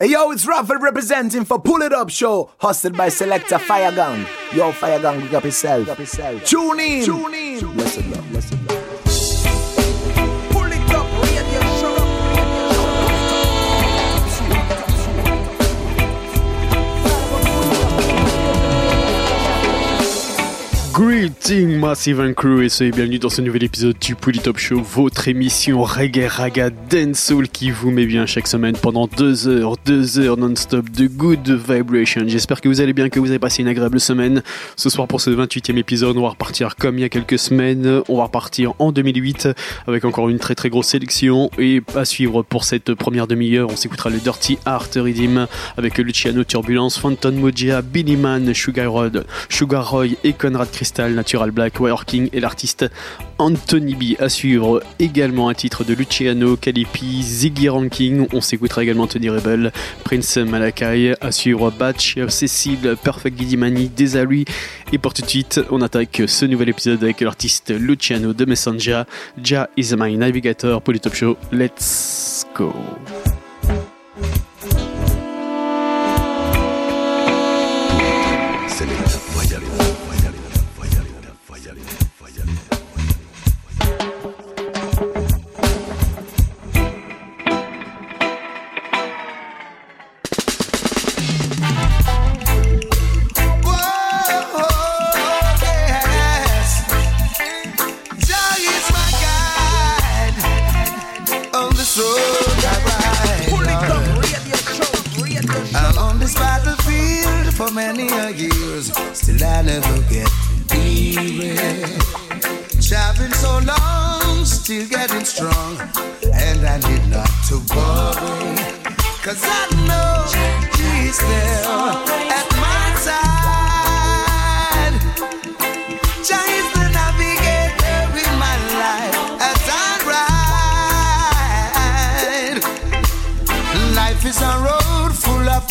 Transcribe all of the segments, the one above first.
Hey yo, it's Raffle representing for Pull It Up Show, hosted by Selector Fire Gang. Yo, Fire Gang, big up yourself. Tune in. Tune in. Listen up, listen up. Greeting Massive and Crew et soyez bienvenue dans ce nouvel épisode du Pouli Top Show, votre émission reggae raga dancehall qui vous met bien chaque semaine pendant deux heures, deux heures non-stop de good vibration. J'espère que vous allez bien, que vous avez passé une agréable semaine. Ce soir pour ce 28e épisode, on va repartir comme il y a quelques semaines, on va repartir en 2008 avec encore une très très grosse sélection et à suivre pour cette première demi-heure, on s'écoutera le Dirty Art Redeem avec Luciano Turbulence, Phantom Mojia, Billy Man, Sugar Rod, Sugar Roy et Conrad Crystal, Natural Black, Wire King et l'artiste Anthony B. À suivre également un titre de Luciano, Calipi, Ziggy Ranking. On s'écoutera également Tony Rebel, Prince Malakai. À suivre Batch, Cécile, Perfect Gidimani, Desari. Et pour tout de suite, on attaque ce nouvel épisode avec l'artiste Luciano de Messenger. Ja is my navigator pour le top show. Let's go. Many years, still I never get weary. Traveling so long, still getting strong, and I need not to worry, cause I know He's there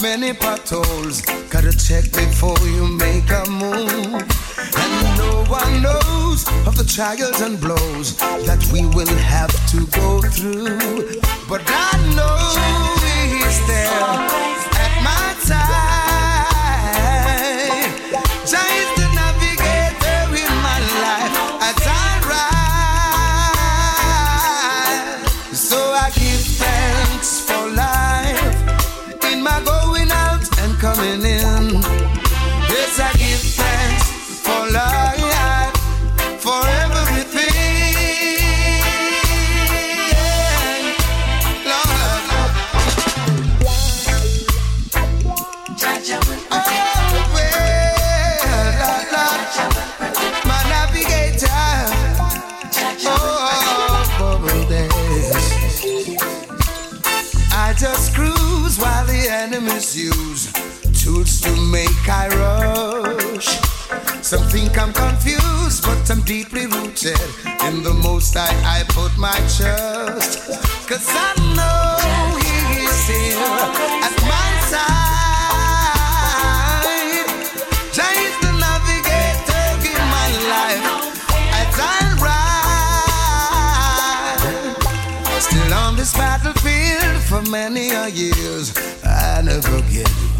many potholes. Gotta check before you make a move. And no one knows of the trials and blows that we will have to go through. But I know He's there make I rush. Some think I'm confused, but I'm deeply rooted in the most I, I put my trust. Cause I know He is here at my side. Jah is the navigator in my life as I ride. Still on this battlefield for many a years, I never get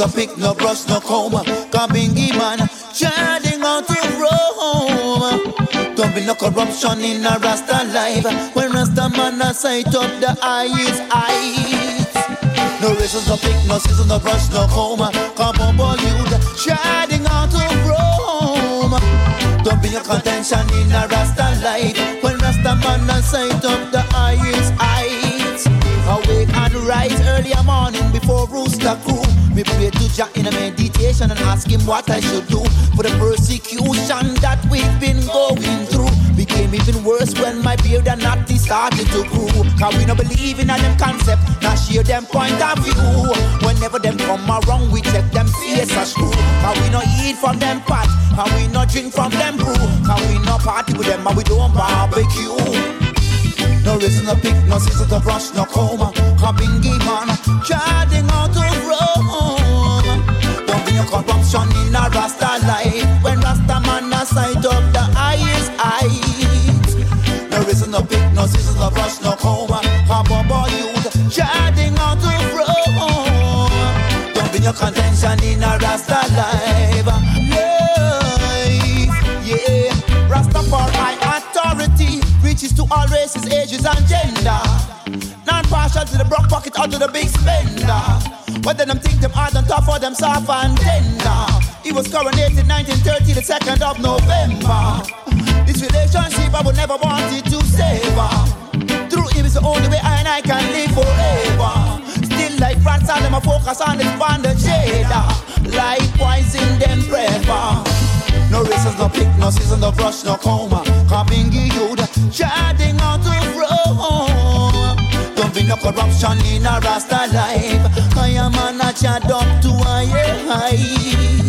to pick, no brush, no comb. Kabingi man, charging out to Rome. Don't be no corruption in a Rasta life. When Rasta man a sight up the highest heights. No reason to pick, no season, no brush, no comb. Come on, Bollywood, charging out to Rome. Don't be a contention in a Rasta life. When Rasta man a sight up the highest heights. Awake and rise early morning before rooster crew. Me pray to Jah in a meditation and ask him what I should do for the persecution that we've been going through. Became even worse when my beard and natty started to grow. Cause we no believe in them concept, not share them point of view. Whenever them come around, we check them face a screw. Cause we no eat from them pot, and we no drink from them brew. Cause we no party with them, and we don't barbecue. No reason to pick, no season to brush, no coma. Kabingi man, sight up the highest heights. No reason to pick, no season to brush, no coma. Kababa youth, charging out of Rome. Don't be a contention in a Rasta life. Life, yeah. Rastafari authority reaches to all races, ages, and gender. Non partial to the broke pocket or to the big spender. Whether them think them hard and tough or them soft and tender. He was coronated 1930, the 2nd of November. This relationship I would never want it to savor. Through him is the only way I and I can live forever. Still like France, them a focus on this band of shader. Like poison them prefer. No races, no pick, no season, no brush, no coma. Coming you the charting out of road. Don't be no corruption in a Rasta life. I am a chat up to higher heights.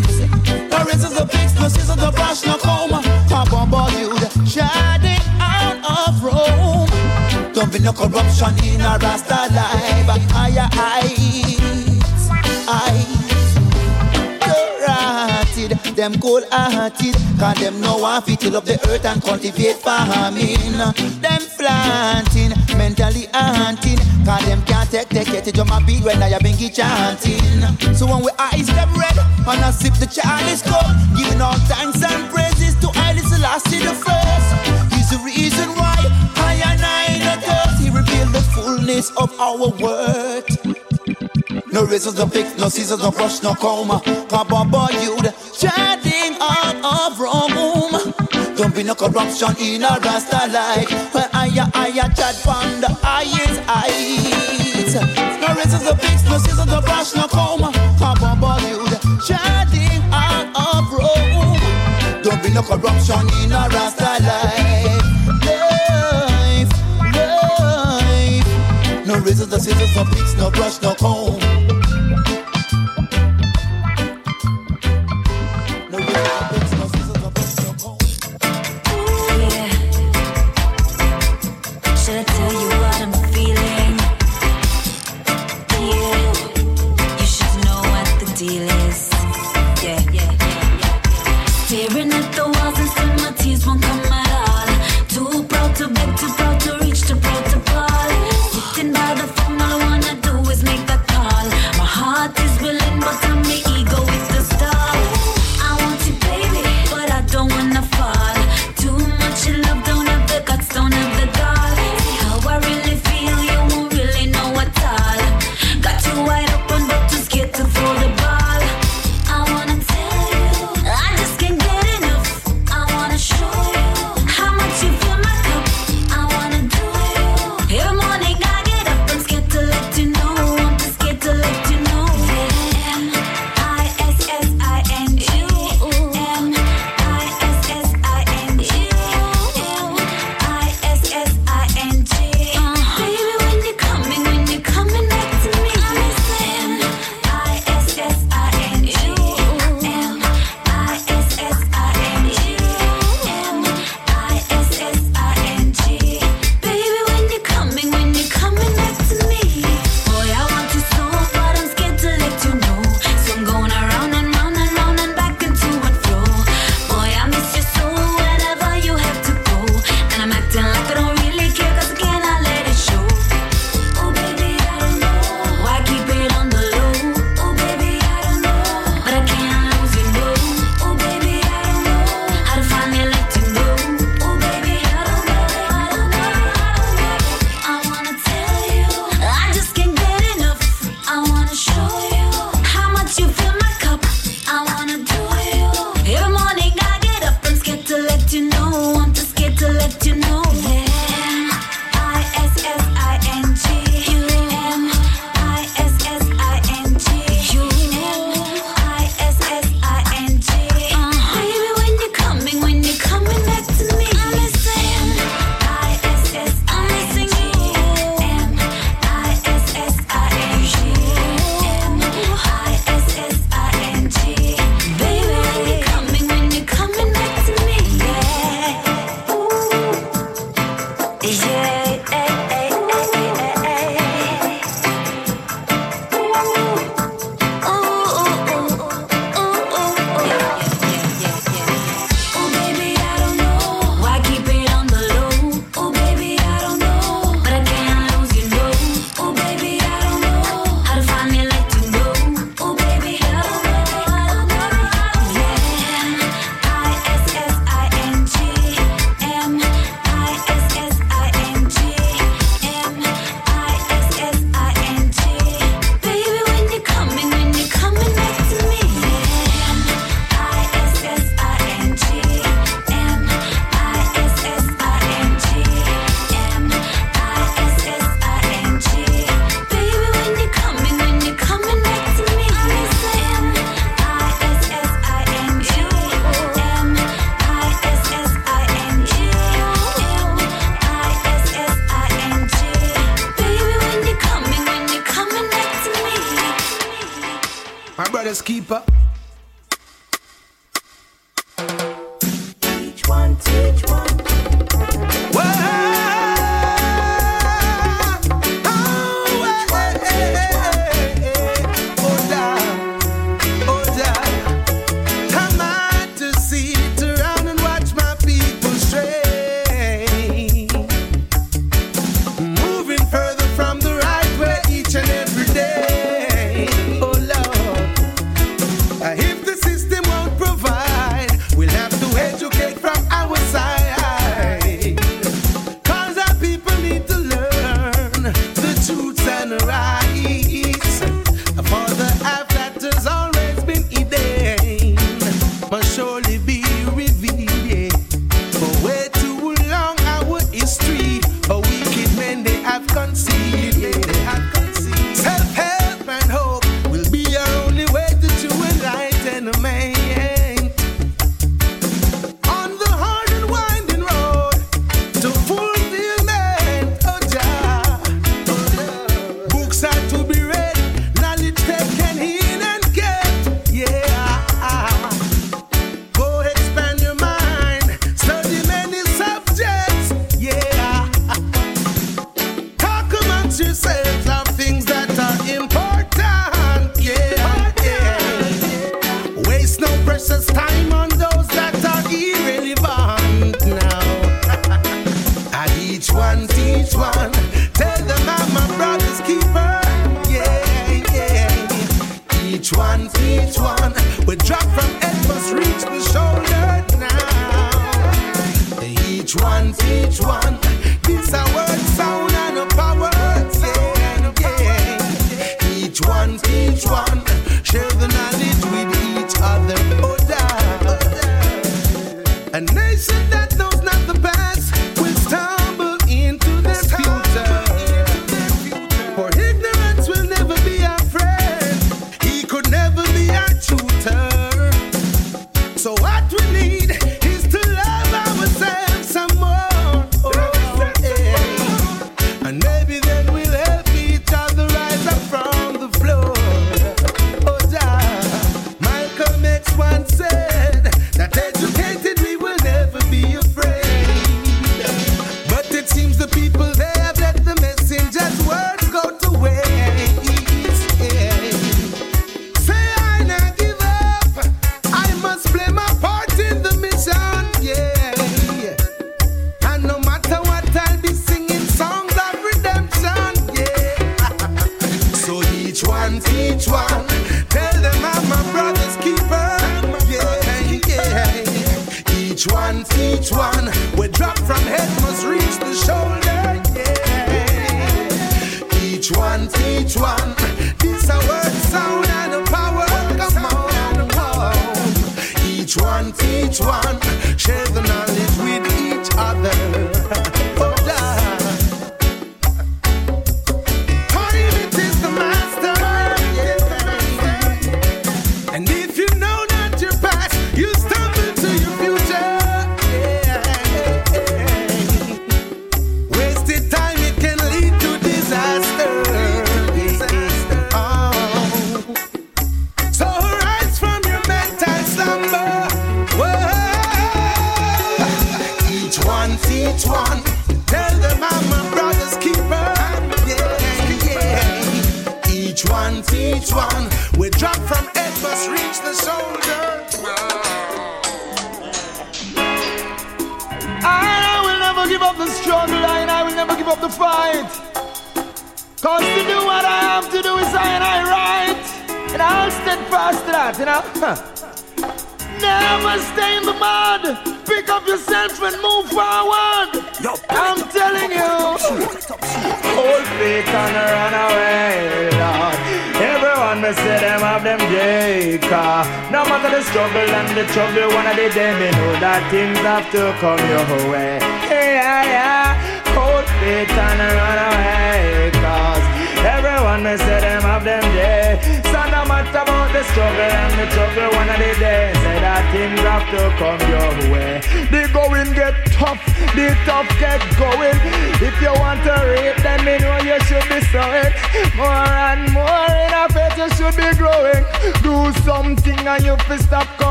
No races, no picks, no season, no brush, no. Top about you the charting out of Rome. Don't be no corruption in a Rasta life. Higher heights, them cold hearted, cause them no want to till up the earth and cultivate farming. Them planting, mentally haunting, cause them can't take, the it to my beat when I have been chanting. So when we eyes them red, and I sip the chalice cup, giving all thanks and praises to Haile Selassie the first. He's the reason why I and I not us, he revealed the fullness of our worth. No razors, no picks, no scissors, no brush, no comb. On, boy, you the chatting out of Rome. Don't be no corruption in a Rasta life. When I, I, I chat from the highest heights. No razors, no picks, no scissors, no brush, no comb. On, boy, you the chatting out of Rome. Don't be no corruption in a Rasta life. Life, life. No razors, no scissors, no picks, no brush, no comb.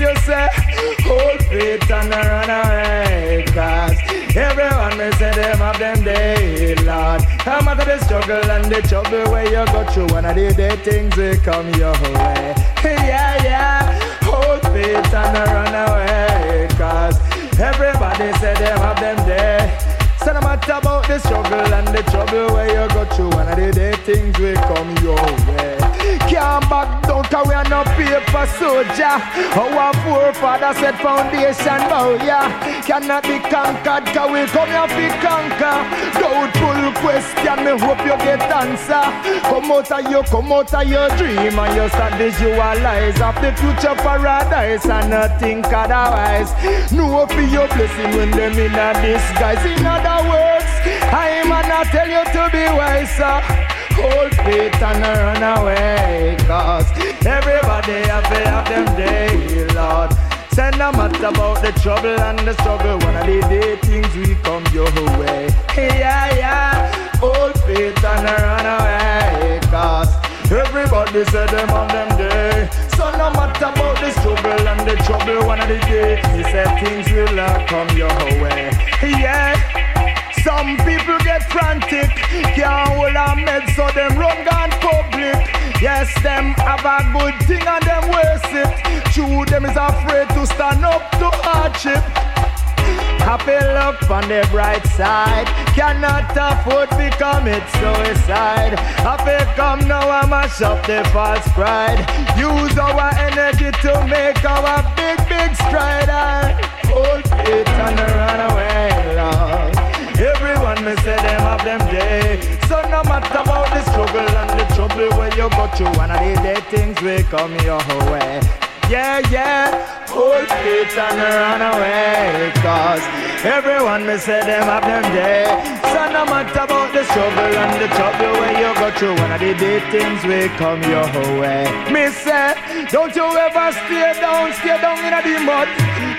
You say, hold faith and run away. Cause everyone me say them have them day, Lord. No matter the struggle and the trouble where you go through, one of the day things will come your way. Yeah, yeah. Hold faith and run away. Cause everybody say them have them day. So no matter about the struggle and the trouble where you go through, one of the day things will come your way. Can't back down cause we are no paper soldier. Our forefather set foundation bow, yeah. Cannot be conquered cause we come here to conquer. Doubtful question, me hope you get answer. Come out of you, come out of your dream and you start visualize of the future paradise and not think otherwise. No for your blessing when them in a disguise. In other words, I am not tell you to be wiser. Hold faith and run away. Cause everybody have to have them day, Lord. Say no matter about the trouble and the struggle, one of the day things we come your way. Yeah, yeah. Hold faith and run away. Cause everybody say them on them day. So no matter about the struggle and the trouble, one of the day, he said things will come your way. Yeah. Some people get frantic, can't hold a med, so them run gone public. Yes, them have a good thing and them waste it. True, them is afraid to stand up to hardship. Happy look on the bright side. Cannot afford to commit suicide. Happy come now and mash up the false pride. Use our energy to make our big, big stride. I hold it and run away, Lord. Everyone me say them have them day. So no matter about the struggle and the trouble where you go through, one of the day things will come your way. Yeah, yeah, hold it and run away. Cause everyone me say them have them day. So no matter about the struggle and the trouble where you go through, one of the day things will come your way. Me say, don't you ever stay down, stay down in the mud.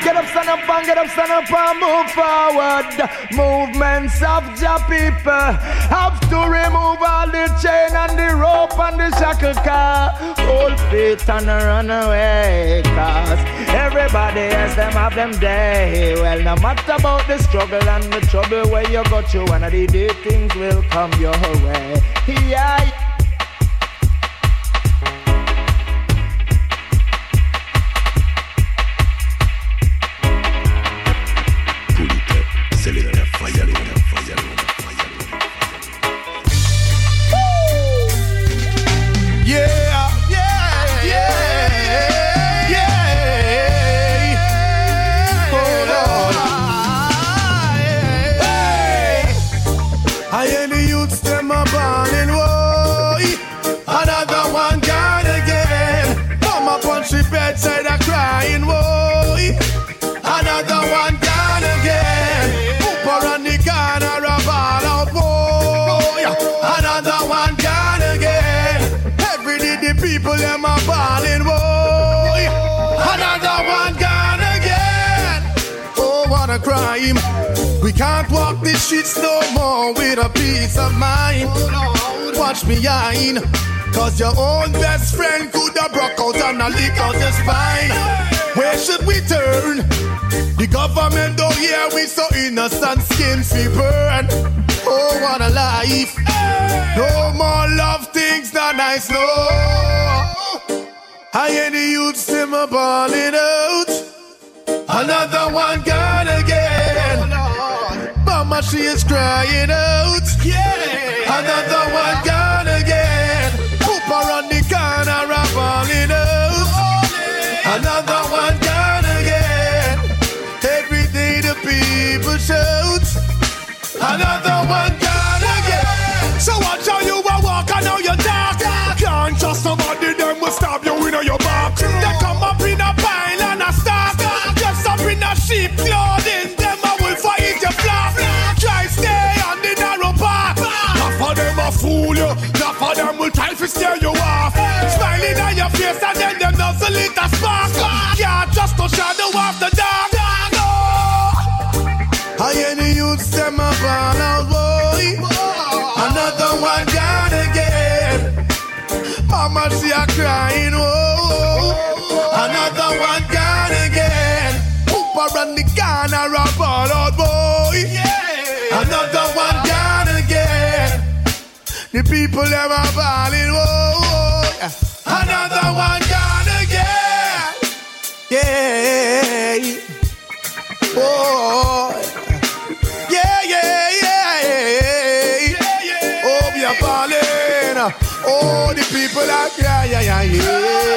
Get up, stand up, and get up, stand up, and move forward. Movements of the people have to remove all the chain and the rope and the shackle car. Hold faith and run away, cause everybody has them have them day. Well, no matter about the struggle and the trouble where you go through, one of the day things will come your way. Yeah, streets no more with a peace of mind. Watch me behind. Cause your own best friend could have broke out and a lick out your spine. Where should we turn? The government don't hear we so innocent skin we burn. Oh, what a life. No more love things not nice, no. I hear the youths them a balling out. Another one gone again. Crying out. Yeah. Another one scare you off. Smiling on your face and then them nozzle it a spark. Can't just no shadow of the dark. I hear the youths them up on out, boy. Another one gone again. Mama see her crying, oh. Another one gone again. Pooper and the corner up all out, The people them are falling, oh. Another one gone again. Yeah. Oh. Yeah, yeah, yeah, yeah. Oh, we are falling. Oh, the people are crying, yeah, yeah, yeah.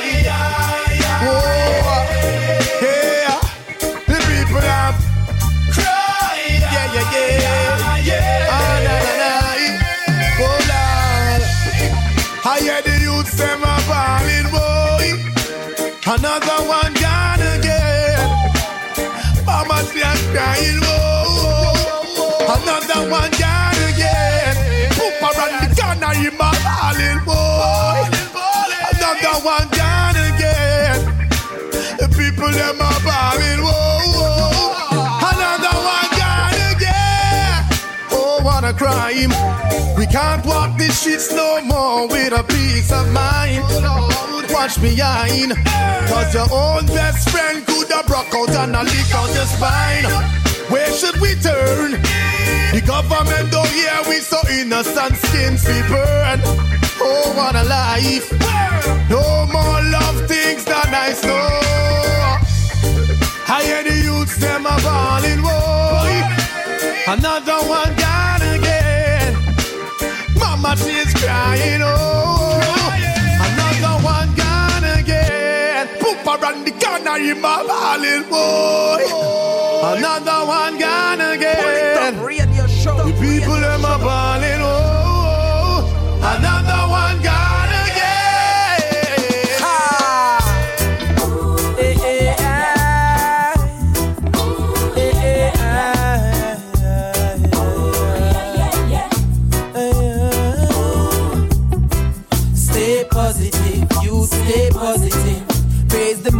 Boy. Another one gone again. The people them are falling, whoa. Another one gone again. Oh, what a crime. We can't walk these streets no more with a peace of mind. Watch behind. Cause your own best friend could have broke out and a leak out your spine. Where should we turn? The government oh, don't hear we so innocent skins we burn. Oh, what a life. No more love things that I know. I hear the youths them a falling, boy. Another one gone again. Mama, she's crying, oh. Another one gone again. Poop around the corner in my falling, boy.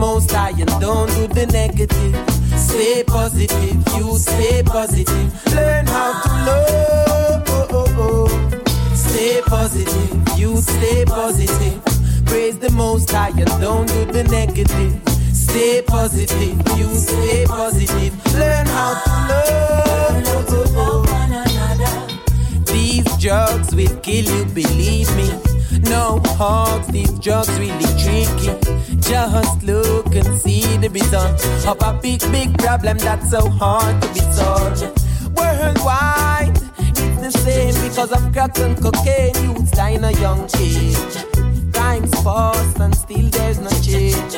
Most high and don't do the negative. Stay positive, you stay positive. Learn how to love. Stay positive, you stay positive. Praise the most high and don't do the negative. Stay positive, you stay positive. Learn how to love. These drugs will kill you, believe me. No hugs, these drugs really tricky. Just look and see the result of a big, big problem that's so hard to be solved. Worldwide, it's the same because of crack and cocaine. Youths in a young age. Time's fast and still there's no change.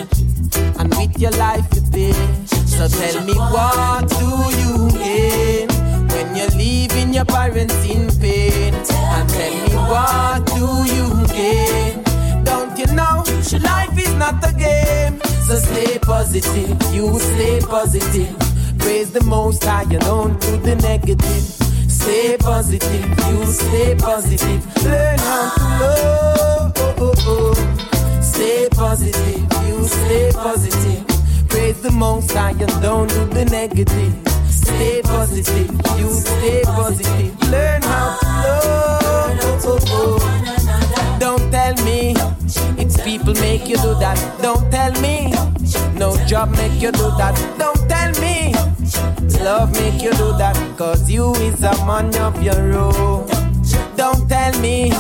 And with your life you pay. So tell me what do you gain when you're leaving your parents in pain? And tell me what do you gain? Don't you know life is not a game? So stay positive, you stay positive. Praise the most high and don't do the negative. Stay positive, you stay positive. Learn how to love. Stay positive, you stay positive. Praise the most high and don't do the negative. Stay positive, you stay positive. Learn how to love. Oh, oh, oh. Don't tell me it's people make you do that. Don't tell me no job make you do that. Don't tell me love make you do that. Cause you is a man of your own. Don't tell me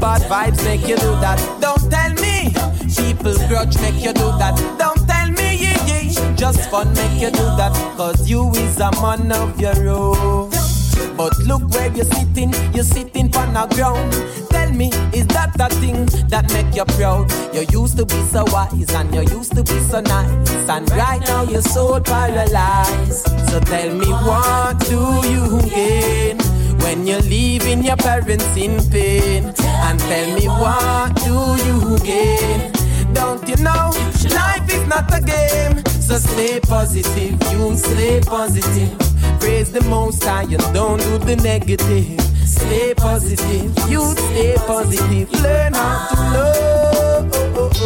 bad vibes make you do that. Don't tell me people grudge make you do that. Don't just fun make you do that. Cause you is a man of your own. But look where you're sitting, you're sitting on the ground. Tell me, is that the thing that make you proud? You used to be so wise and you used to be so nice. And right now you're so paralyzed. So tell me, what do you gain? When you're leaving your parents in pain And tell me what do you gain Don't you know life is not a game So stay positive, you stay positive Praise the most high and don't do the negative stay positive. You stay positive. Learn how to love.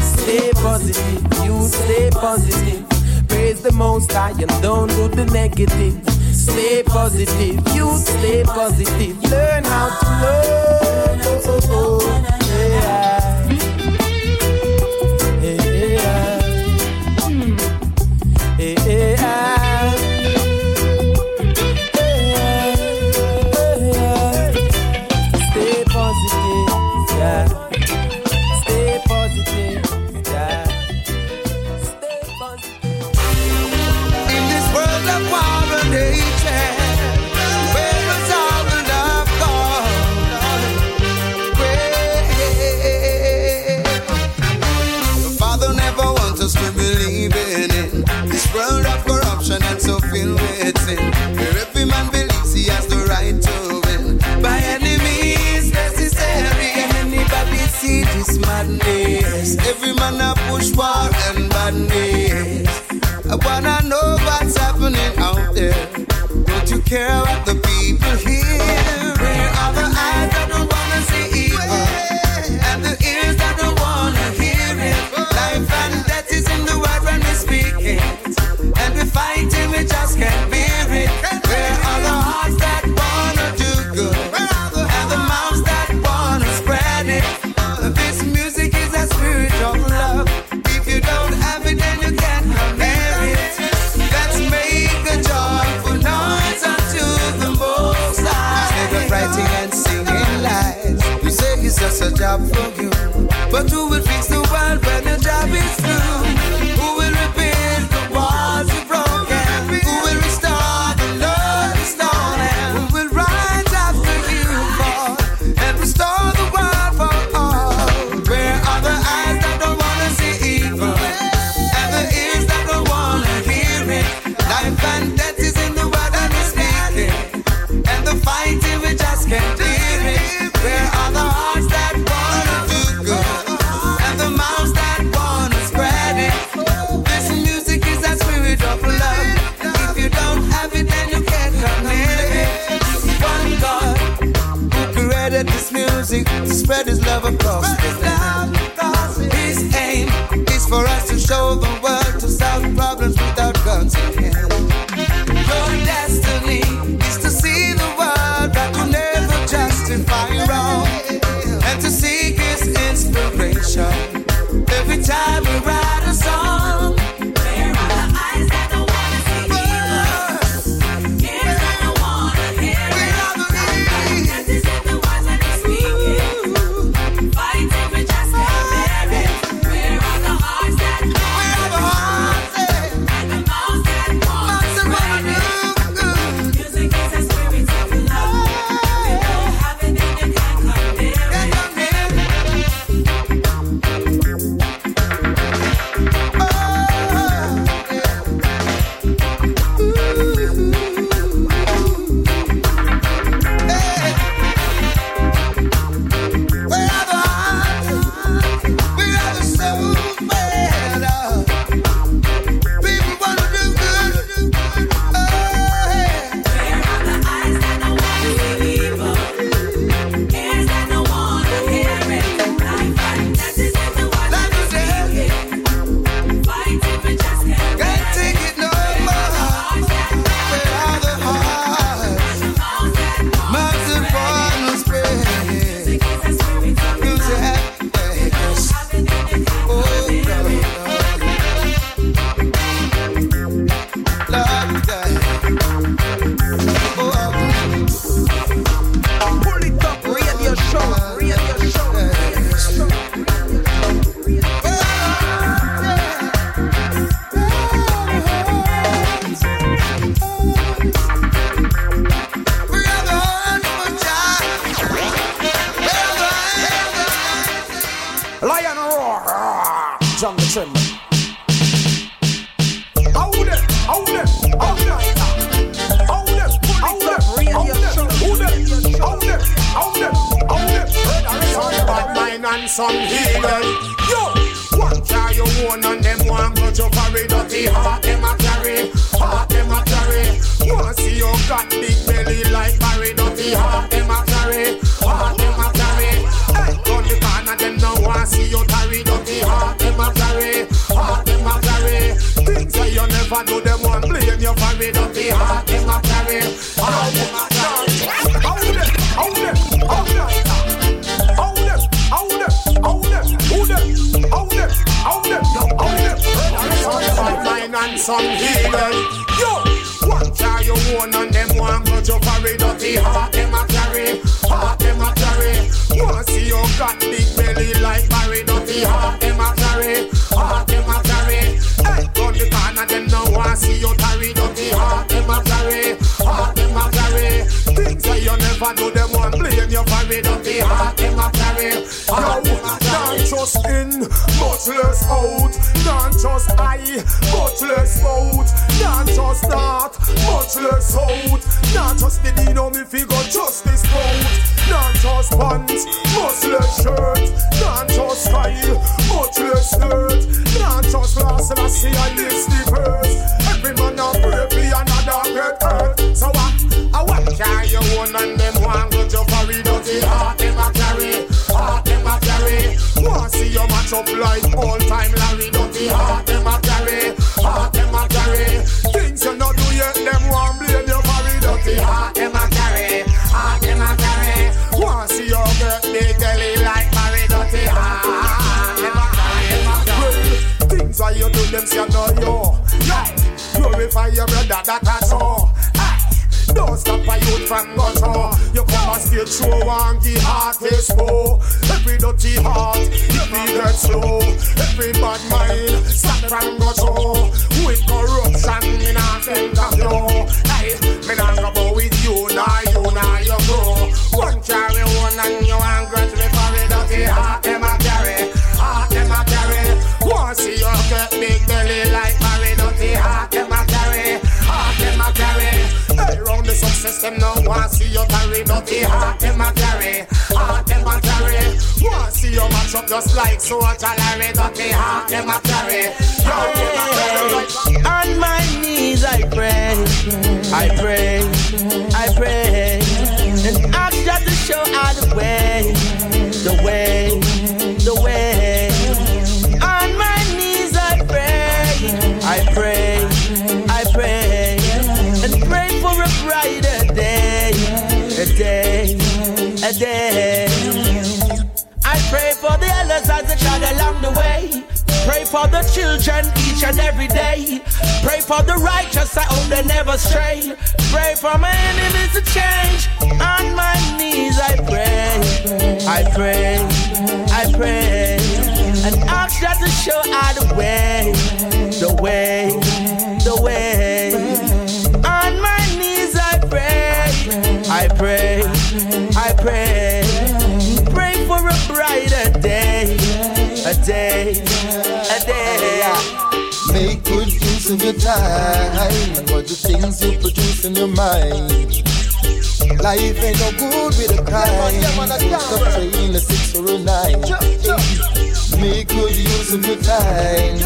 Stay positive. Youth, stay positive. Praise the most high and don't do the negative. Stay positive. You stay positive. Learn how to love. wanna know what's happening out there. Don't you care about the got big belly like Barry Dirty Heart. Much less out. Not just I, much less out. Not just that, much less out. Not just the Dino me figure justice out. Not just pants, much less shirt. Not just style, much less skirt. Not just last I see I list up like all time Larry. Dirty heart them a carry, heart them a carry. Things you not do yet, them want blame you for it. Dirty heart them a carry, heart them a carry. Want see you get big belly like Barry. Dirty heart them a carry, them a carry. Things why you do them say no yo. Yeah. Glorify your brother that I saw. Don't stop a youth from gutter. You come and stay true and give heart is full. Oh. Every dirty heart, if we get slow. Every bad mind, stop from gutter. With corruption, me not think of you. Hey, me not go with you, nah you, nah you grow. One carry one and you and grudge them no want see you carry dirty heart, them a carry, heart them a carry. Want see you match up just like so Larry, dirty heart them a carry, heart them a carry. On my knees I pray, I pray, I pray, and ask God to show out the way, the way, the way. On my knees I pray, I pray, a day. I pray for the elders as they trod along the way. Pray for the children each and every day. Pray for the righteous, I hope they never stray. Pray for my enemies to change. On my knees, I pray, I pray, I pray. And ask God to show out the way, the way, the way. On my knees, I pray, I pray, use of your time and what the things you produce in your mind. Life ain't no good with a crime. Stop playing a six or a nine. Make good use of your time.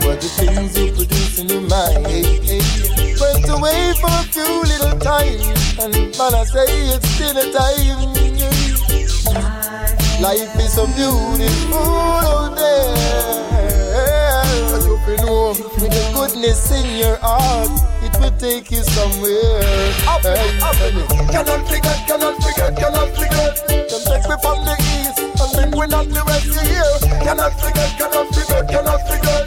What the things you produce in your mind. Went away for a few little time, and man, I say it's still a time. Life is so beautiful out there. You with the goodness in your heart, it will take you somewhere. Hey, Cannot forget, cannot forget, cannot forget. Them take me from the east and bring we not the rest of here. Cannot forget, cannot forget, cannot forget.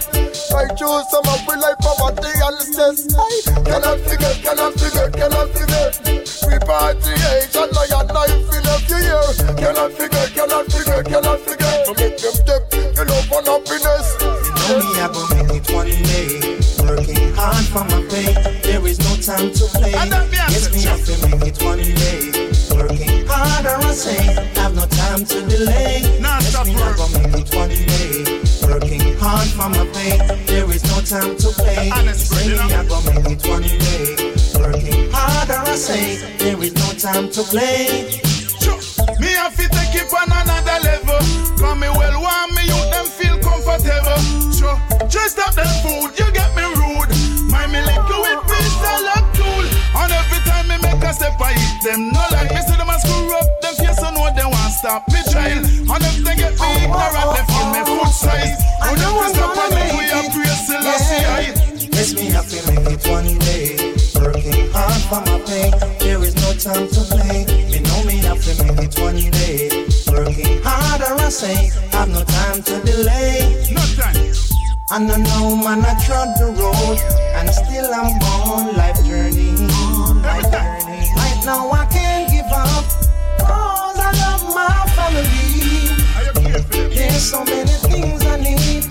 I choose some of my life poverty and stress. I cannot forget, cannot forget, cannot forget. We party age and I and a few years. Cannot forget, cannot forget, time to play. Yes, me have to make it one day. Working hard, I say, have no time to delay. Yes, me I will make it one day. Working hard for my pay, there is no time to play. Yes, me I will make it one day. Working hard, I say, there is no time to play. Me have to take it on another level. Come me well want me you them feel comfortable. Sure, just up them food, you get me rude. My me like you a step I eat them. No like me see them a screw up, them face so know they want stop me trying. And if they get me ignorant, they oh, oh, feel me oh, foot size. And if we stop on them, we have grace Selassie I. Yes, Yes, me to make it one day. Working hard for my pay. There is no time to play. Me know me to make it one day. Working harder, I say. Have no time to delay. No time. And I know man I trod the road And still I'm on life journey Life journey Right now I can't give up Cause I love my family? There's so many things I need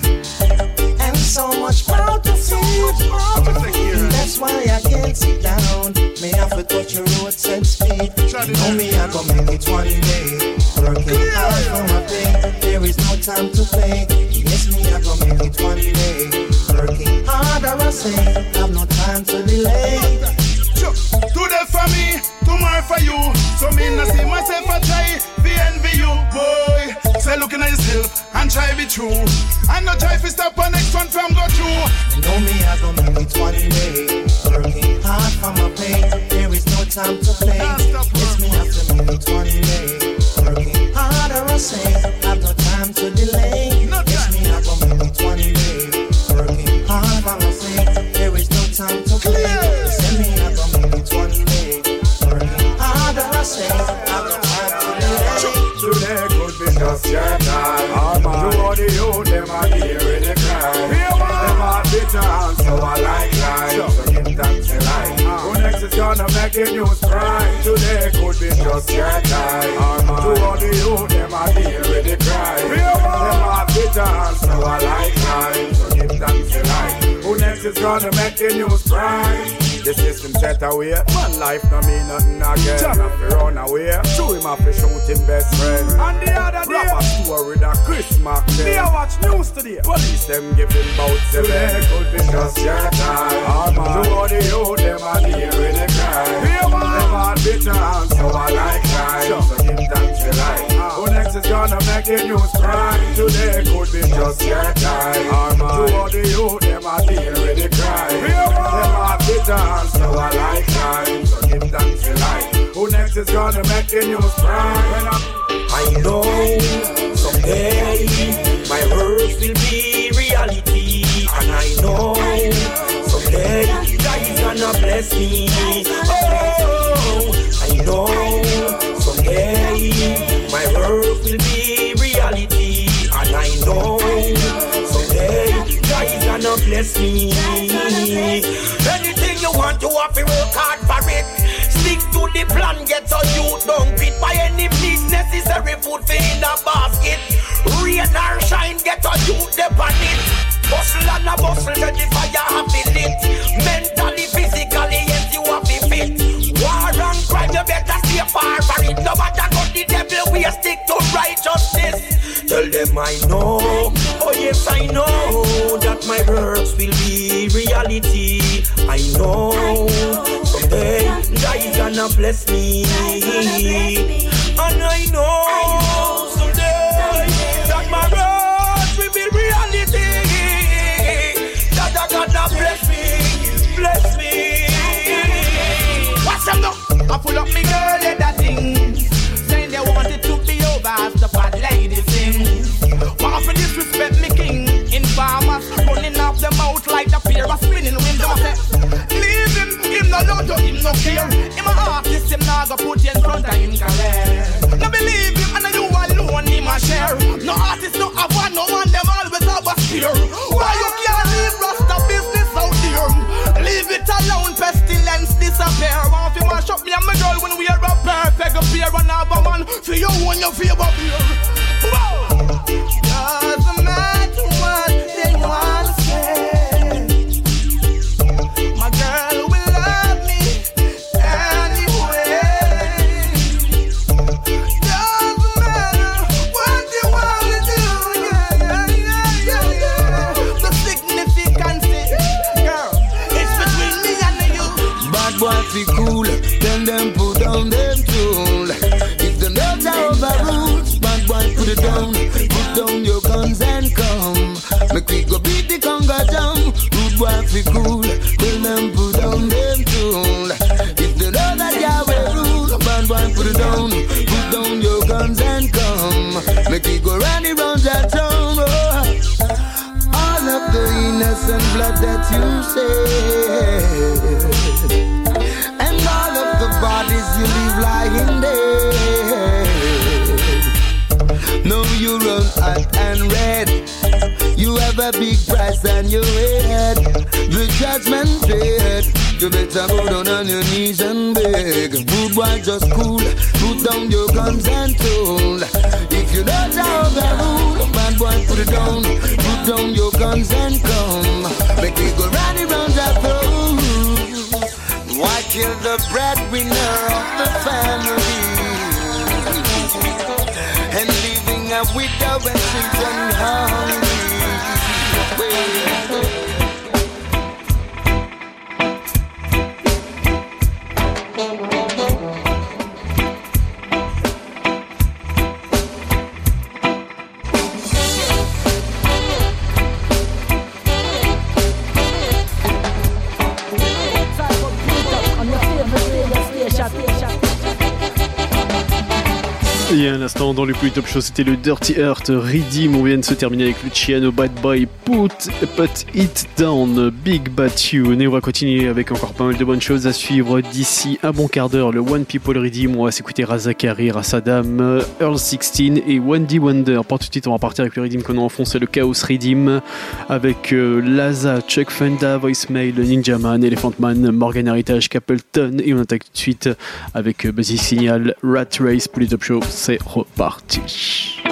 And so much proud to feed That's why I can't sit down. May have to touch your road set speed know me I gon' make it one day. Working hard for my pay. There is no time to play. Yes me I gon' make it one day. Working harder I say. I've no time to delay for me, tomorrow for you. So me not see myself a try be envy you, boy. Say looking at yourself and try be true. And no try to stop on next one from go through. You know me, I gon' make it one day. Working hard for my pay. There is no time to play. Yes, me have to make it one day. Working harder, I say. Have no time to delay. Yes, me, I gon' make it one day. Working hard for my pay. There is no time to play. I to. Today could be just your the youth, them are in the crowd. Them are bitter so I like life. So give thanks to life. Next is gonna make? Today could be just your the youth, them are the crowd. Them are bitter so I like life. So life. Who next is gonna make the news bright? The system set away. Man, life no mean nothing again. John have to run away. Show him have to shoot him best friend. And the other day, rap a story with a Chris Mark. Me I watch news today. Police them giving bout seven. Today could be just your time. Oh, man. All the youth, them are here in the crime. Them are bitter and so I like crime. So give thanks for life. Ah. Who next is gonna make the news crime? Today could be just your time. Oh, man. All the youth, them are so give life. Who next is gonna make the news crime? I know someday my words will be reality, and I know someday God is gonna bless me. Oh, I know someday my words will be reality, and I know someday God gonna bless me. Anything you want, you have to work hard for it. Stick to the plan, get so you don't quit by any means necessary food for in a basket. Rain or shine, get a you depend it. Bustle and a bustle, set the fire have been lit. Them I know, oh yes I know that my works will be reality. I know someday God is gonna bless me, and I know someday that my will be reality. Gonna bless me, bless me. Them now. I pull up me girl in that thing. Saying they wanted to be over the bad lady running off the mouth like the pair of spinning wheels. Them a say, leave him, him no love you, him no care. Him a artist, him nah go put you in front of him career. No believe him, and you alone him a share. No artist, no have one, no one, them always have a spear. Why you can't leave Rasta business out there? Leave it alone, pestilence disappear. Want fi mash up me and my girl when we are a perfect pair and have a man for you when you feel up Rude boy fi cool, them put down them tool. If the notes are Yahweh rule, bad boy put it down. Put down your guns and come. Make we go round the round that town. Oh. All of the and blood that you shed. A big price on your head. The judgment dread. You better go down on your knees and beg. Good boy, just cool. Put down your guns and tool. If you don't have the rule, bad boy, put it down. Put down your guns and come. Make me go round around that throat. Why kill the breadwinner of the family? And leaving a widow and children hungry. Il y a un instant dans le plus top show, c'était le Dirty Earth Redeem. On vient de se terminer avec Luciano Bad Boy Put, It Down, Big Bad Tune. Et on va continuer avec encore pas mal de bonnes choses à suivre d'ici un bon quart d'heure. Le One People Redeem, on va s'écouter Razakari, Rasadam, Earl 16 et Wendy Wonder. Pour tout de suite, on va partir avec le Redeem qu'on a enfoncé, le Chaos Redeem, avec euh, Laza, Chuck Fenda, Voicemail, Ninja Man, Elephant Man, Morgan Heritage, Capleton. Et on attaque tout de suite avec euh, Basic Signal, Rat Race pour les top show. C'est reparti.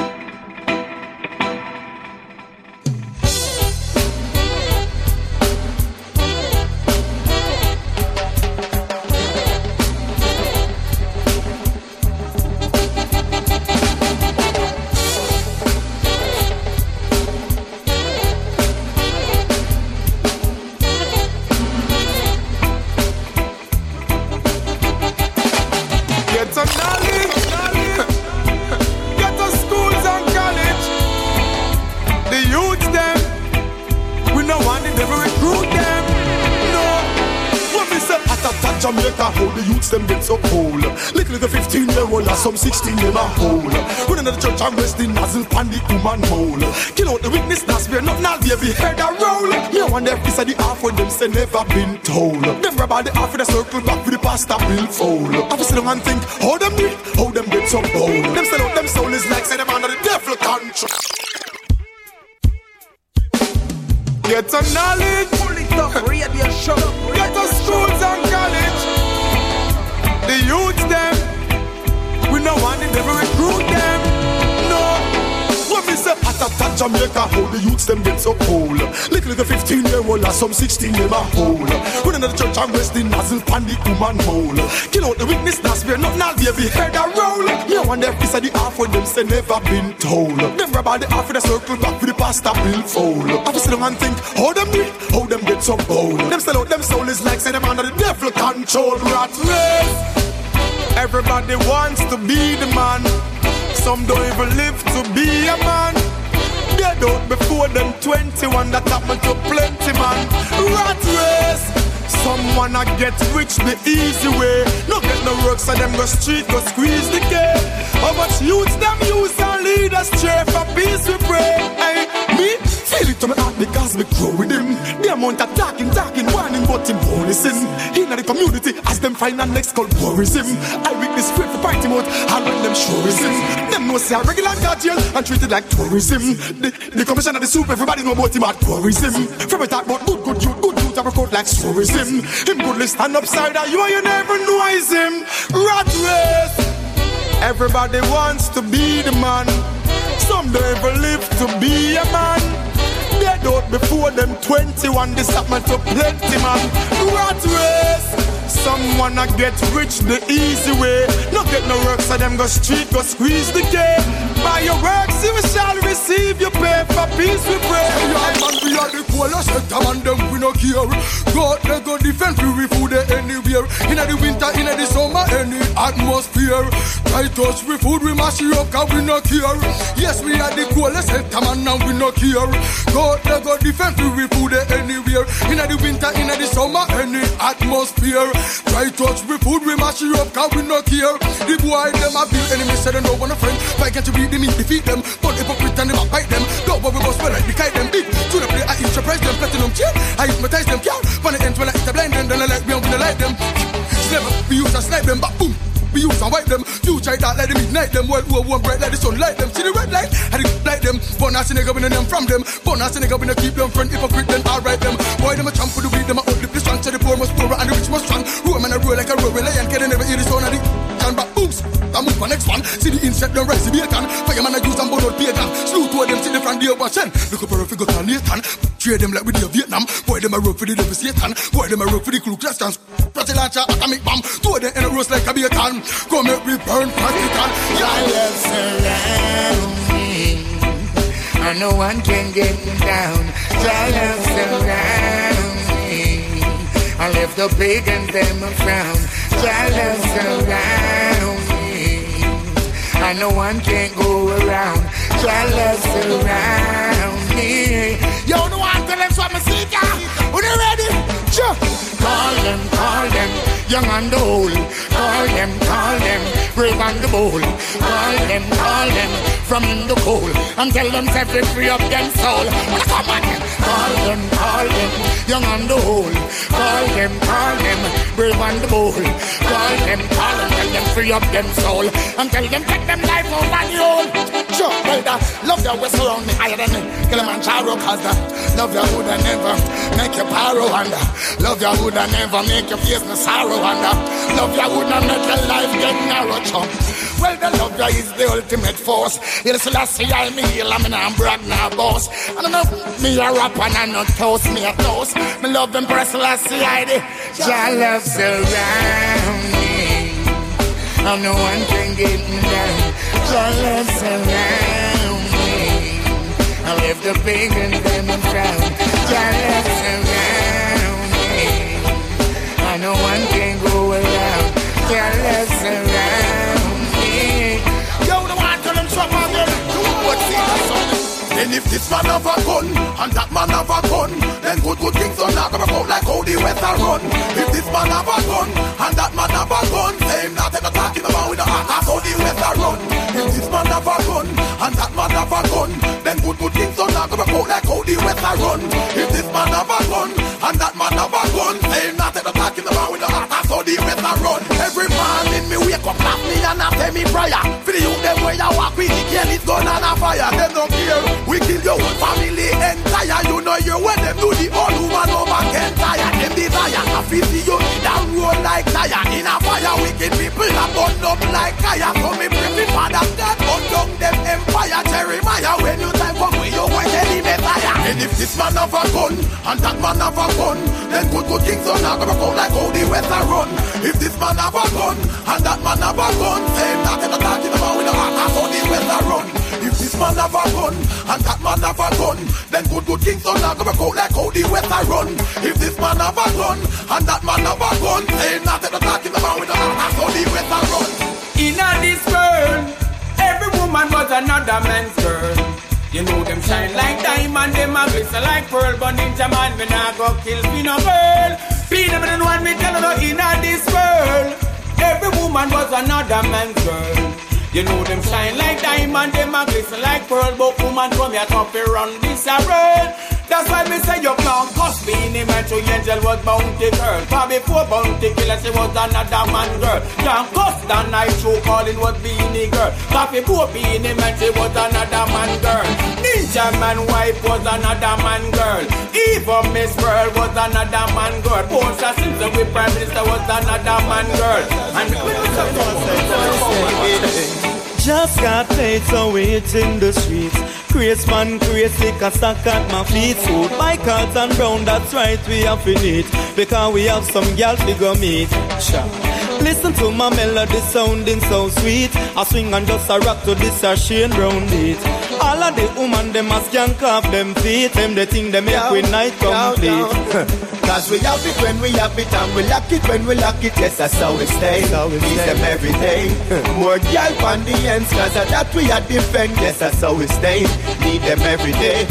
And nozzle pan the woman hole. Kill out the witness, that's where not now baby head a roll. Me wonder if this are the half when them say never been told. Them all the half with a circle back with the pastor bill fold. I sit down and think how them it, how them get so bold. Them sell out them soul is like say them under the devil control. Get some knowledge. Say at a touch Jamaica, how the youths them get so cold. Little little 15 year old or some 16 year old hole. Running to the church and resting nozzle pan the woman hole. Kill out the witness, that's where not now baby head a roll. Me wonder if this are the half when them say never been told. Them all the half in the circle back with the pastor bill fold. I just sit down and think how them do how them get so bold. Them sell out them soul is like say them under the devil control rat race. Everybody wants to be the man. Some don't even live to be a man. Dead out before them 21, that happened to plenty man. Rat race. Some wanna get rich the easy way. No get no work, so them go street, go squeeze the K. How much youths them use and lead us stray for peace we pray. Hey, me feel it to my heart because me grow with him. The amount of talking, talking, warning, but him won't listen. In the community, as them find a next called worrism. I witness straight for party mode, and when them tourism. Them know say a regular jail and treat it like tourism. The, the commissioner, the soup, everybody know about him at tourism. From a talk about good, good youth, good youth, I record like tourism. Him good stand upside down, you and you never know is him. Rat race. Everybody wants to be the man. Some don't even live to be a man. Dead out before them 21. This happened to plenty man. Rat race. Some wanna get rich the easy way. No get no work, so them go street, go squeeze the K. By your works, you shall receive your pay. For peace we pray. Hey, yeah, man, we are the coolest sector, man, them we no care. God, they go defend free food anywhere. In the winter, in the summer, any atmosphere. Try touch we food, we mash it up, cause we no care. Yes, we are the coolest sector, man, and we no care. God, they go defend free food anywhere. In the winter, in the summer, any atmosphere. Try touch we food, we mash it up, cause we no care. The boy, them a build enemies, say they don't want a friend. Fight to beat them, defeat them. But hypocrite and them a bite them. Don't worry about well, like the kite them big. To the play, I price them platinum chain. I hypnotize them car. When the ends when I hit the blind, then I let me, I'm gonna like them. Never be used to snipe them, but boom be used and wipe them. Future that let them ignite them. Well, who one bright like the sunlight them. See the red light, I did light them. Bonus nigga winning them from them. Bonus nigga winning keep them friend. Hypocrite then alright them. Boy them a champ for the beat them a uplift the strong. So the poor must poorer and the rich must strong. Room and a roll like a roll. Lion can never hear the sound of the can but booms. I move for next one. See the insect them rise the bacon. Fireman I use and burn out pagan. Slew to them see the front the watch Look up for a figure called Nathan. Trade them like with the Vietnam. Boy them a rope for the devil Satan. Boy them a rope for the Ku Klux Klan. Pretty launcher atomic bomb. Of them in a roast like a bacon. Come make me burn practical. Your love surround me, and no one can get me down. Your love surround me, I left the pagans them a frown. Your love surround me, and no one can go around. Your love surround me. Yo, no one tell them what me see ya. When you ready? Sure. Call them, call them, young and old. Call them, call them, brave and the bold. Call them, call them, from in the cold. And tell them to free, up them soul. Come on, call them, call them, young and old. Call them, call them, brave and the bold. Call them, call them, tell them free up them soul. And tell them take them life over the old. Sure, brother, love that we surround me higher than Kilimanjaro, cause the love you would never make you paro and the love you would never make you face no sorrow and the love ya would not make your life get narrow, chum. Well, the love ya is the ultimate force. You'll see, I see, I me heal, I'm in a brag, now boss. I don't know, me a rap and I not toast, me a toast. Me love them press, I did. Your love surround me. And no one can get me down. Your love surround me. I left the big and them and frown. Your love surround no one can go. Your love surround Then if this man have a gun and that man have a gun, then good good things are not gonna go like how the are run. If this man have a gun and that man have a gun, same not ever talking about with the heart that's how the are run. If this man have a gun and that man have a gun, then good good things are not gonna go like how the are run. If this man have a gun and that man have a gun, same not ever talking about with the heart the are run. Every morning me wake up, laugh me and I tell me prayer. For the youth them where you walk with the kill it's gun and a fire. Them don't care. We kill your whole family entire. You know you when them do the old woman over can tire. Them desire to feel you down road like tire. In a fire, wicked people are burned up like fire. So me pray for Father God, burn down them empire. Jeremiah, when you time come, we you want any messiah. And if this man have a gun and that man have a gun, then good good things are not gonna go like how the West run. If this man have a gun and that man have a gun, same nothing to talking about with the heart. That's how the West are run. If this man have a gun and that man have a gun, then good good things are not gonna go like how the West are run. If this man have a gun and that man have a gun, ain't nothing to talking about with the heart. That's how the West are run. In this world, every woman was another man's girl. You know them shine like diamond, them a glisten like pearl. But ninja man, me nah go kill me no girl. Be the one me tell you in this world, every woman was another man's girl. You know them shine like diamond, them a glisten like pearl. But woman come here to run this a world. That's why me say you can't cuss me in the man to angel was bounty girl. Far before bounty killer, she was another man girl. Can't cuss than I true calling was Beenie girl. Far before Beenie Man, she was another man girl. Ninja man wife was another man girl. Even Miss Pearl was another man girl. Portia Simpson with Prime Minister was another man girl. And we Just got paid, so it's in the streets. Craze man, crazy, cause stuck at my feet. So buy cards and brown, that's right, we have to need. Because we have some girls gal figure meet. Sure. Listen to my melody sounding so sweet. I swing and just a rock to this a Shane Brown beat. All of the woman them a skank off them feet. Them the thing they make we night complete. Cause we have it when we have it and we lock it when we lock it. Yes, that's how we stay. we Need them every day. More gal on the ends, cause of that we are defend. Yes, that's how we stay. Need them every day.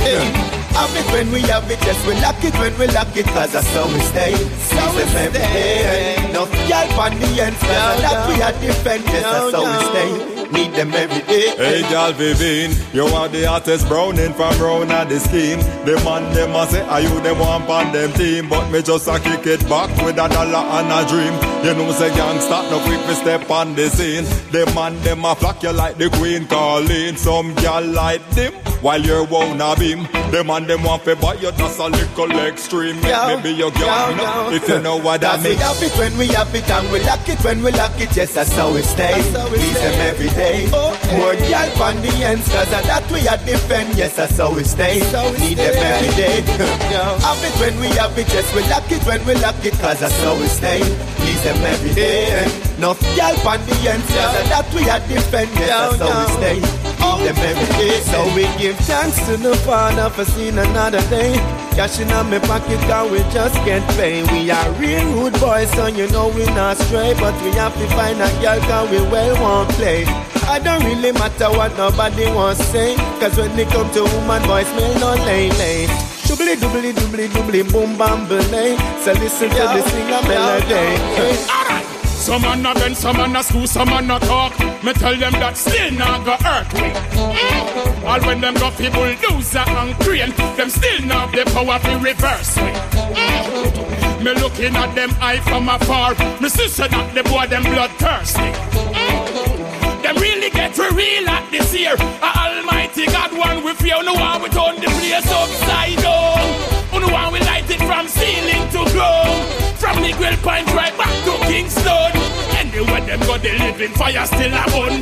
Have it when we have it, yes, we lock it when we lock it, cause that's how we stay. Need them every day. Enough gal on the ends, cause of that we are defend. Yes, that's how we stay. Need them every day. Hey, girl, Vivian, you are the hottest browning from round at the scheme. The man, them a say, are you the one on them team? But me just a kick it back with a dollar and a dream. You know, say gangsta, no quick to step on the scene. The man, them a flock you like the queen calling. Some girl like them while you're wanna beam. The man, them want to buy you just a little extreme. Make me be your girl, you know, if you know what I mean. we have it when we have it and we lock it when we lock it. Yes, that's how we stay. Please them every day. More girl on the ends, cause of that we are defend. Yes, that's how we stay. So we Need them every day. have it when we have it. Yes, we lock it when we lock it, cause that's how we stay. Please them every day. Enough girl on the ends, cause of that we are defend. Yes, that's how we stay. Need them every day. So we give thanks to the Father for seeing another day. Cash in my pocket, cause we just can't paid. We are real rude boys, so you know we not stray. But we have to find a girl, cause we well won't play. I don't really matter what nobody wants to say. Cause when they come to woman, boys smell no lay lay. Doobly doobly doobly doobly boom bam belay. So listen to the singer melody. Alright. Some man a bend, some man a school, some man a talk. Me tell them that still not go earthquake. Mm. All when them go fi bulldozer and crane, them still not the power to reverse me. Mm. Me looking at them eye from afar. Me sister that the boy them bloodthirsty. Mm. Them really get for real at this year. A Almighty God one we fear. No one we turn the place upside down. No one we light it from ceiling to ground. From the grill point right back to Kingston. Anywhere them go, the living fire still a burn.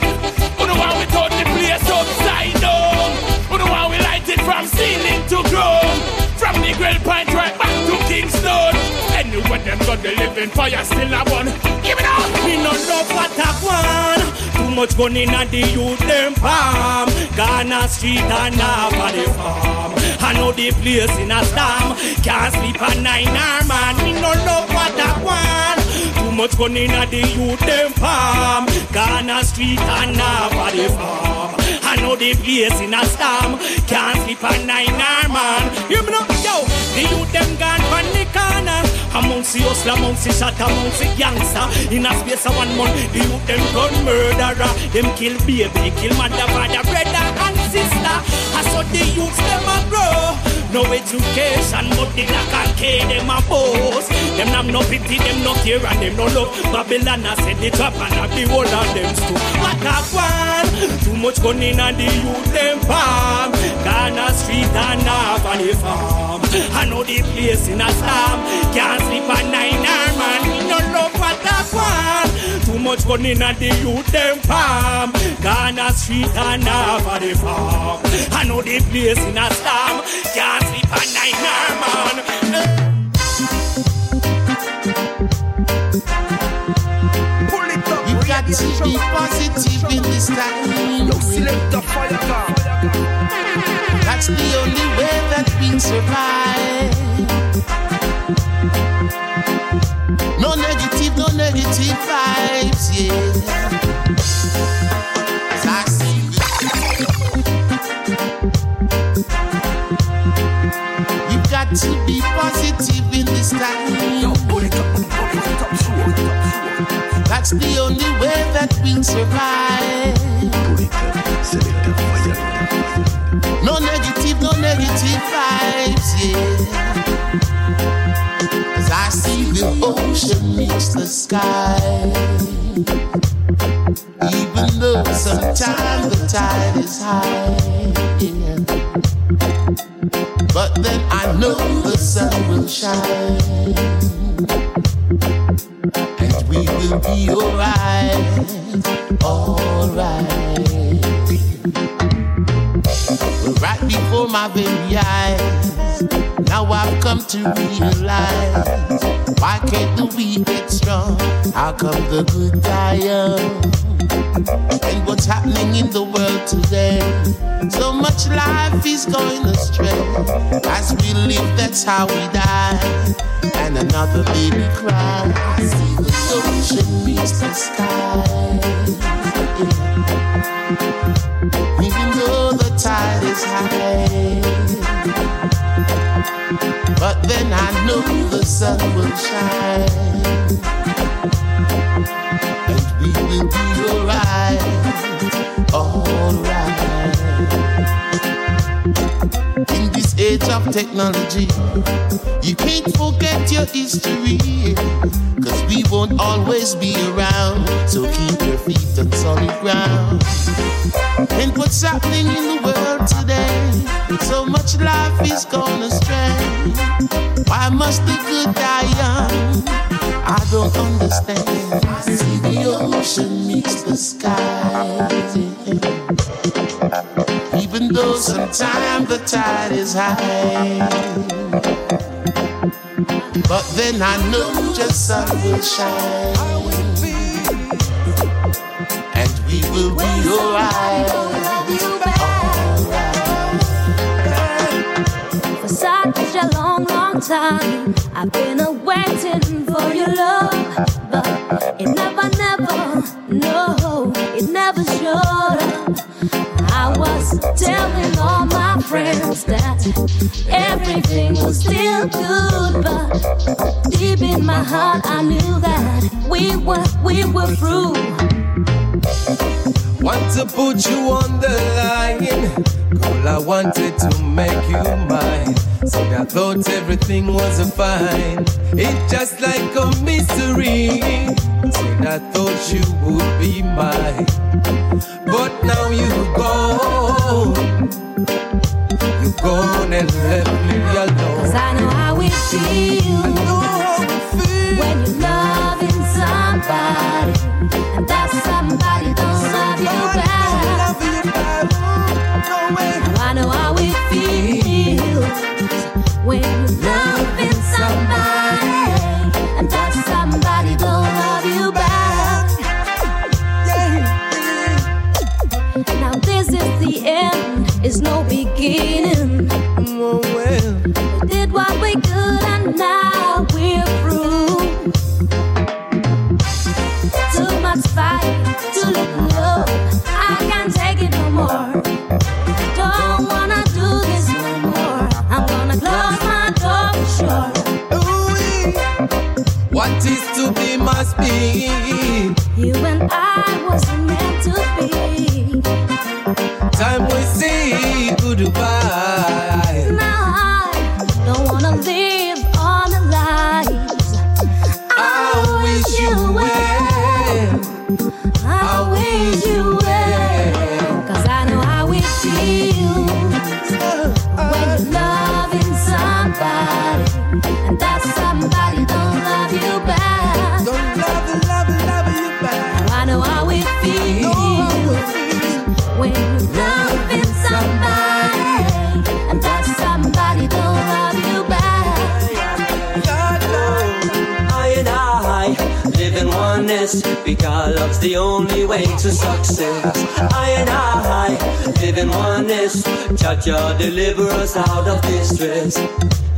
Who the one we turn the place upside down? The one we light it from ceiling to ground? From the grill point right back to Kingston. Anywhere them go, the living fire still a burn. Give it up! Me no love what I want. Too much gun in the youth them palm. Ghana street and half of the farm. I know the place in a storm. Can't sleep at nine hour man. Me no love what I want. Too much gun in the youth them palm. Ghana street and half of the farm. I know the place in a storm. Can't sleep at nine hour man. You know, yo, the youth them gone from the corner. Amongst the hustler, amongst the shot, amongst the gangster. In a space of one month, the youth them gun murderer. Them kill baby, kill mother, father, brother and sister. I saw the youths them a grow. No education, but the black and K them a boss. Them have no pity, them no care and them no love. Babylon a said the trap and a be whole of them too. What a one, too much gun in and the youth them palm. Ghana street and half on the farm. I know the place in a storm. Can't sleep at hour man. We no love. Too much gun in and the youth them palm. Ghana street and half on the farm. I know the place in a storm. Can't sleep at nine hour man. You got to be positive in this time. Yo, select the fire gun. That's the only way that we survive. No negative, no negative vibes, yeah. 'Cause I see You got to be positive in this time. That's the only way that we'll survive. No negative, no negative vibes, yeah. As I see the ocean meets the sky. Even though sometimes the tide is high. But then I know the sun will shine. And we will be alright. Alright. Before my very eyes. Now I've come to realize why can't the weak get strong? How come the good die young? And what's happening in the world today? So much life is going astray. As we live, that's how we die. And another baby cries. I see the ocean meets the sky. Even though the tide is high. But then I know the sun will shine. Technology. You can't forget your history, cause we won't always be around. So keep your feet on solid ground. And what's happening in the world today? So much life is gone astray. Why must the good die young? I don't understand. I see the ocean meets the sky. Even though sometimes the tide is high. But then I knew just sun will shine. And we will be alright. For such a long, long time, I've been waiting for your love, but it never, never, telling all my friends that everything was still good, but deep in my heart I knew that we were, we were through. Want to put you on the line. Girl, I wanted to make you mine. So I thought everything was fine. It's just like a mystery. Said I thought you would be mine. But now you gone. You gone and left me alone. Cause I know how it feels when you're loving somebody, success. I and I live in oneness. Jah Jah deliver us out of distress.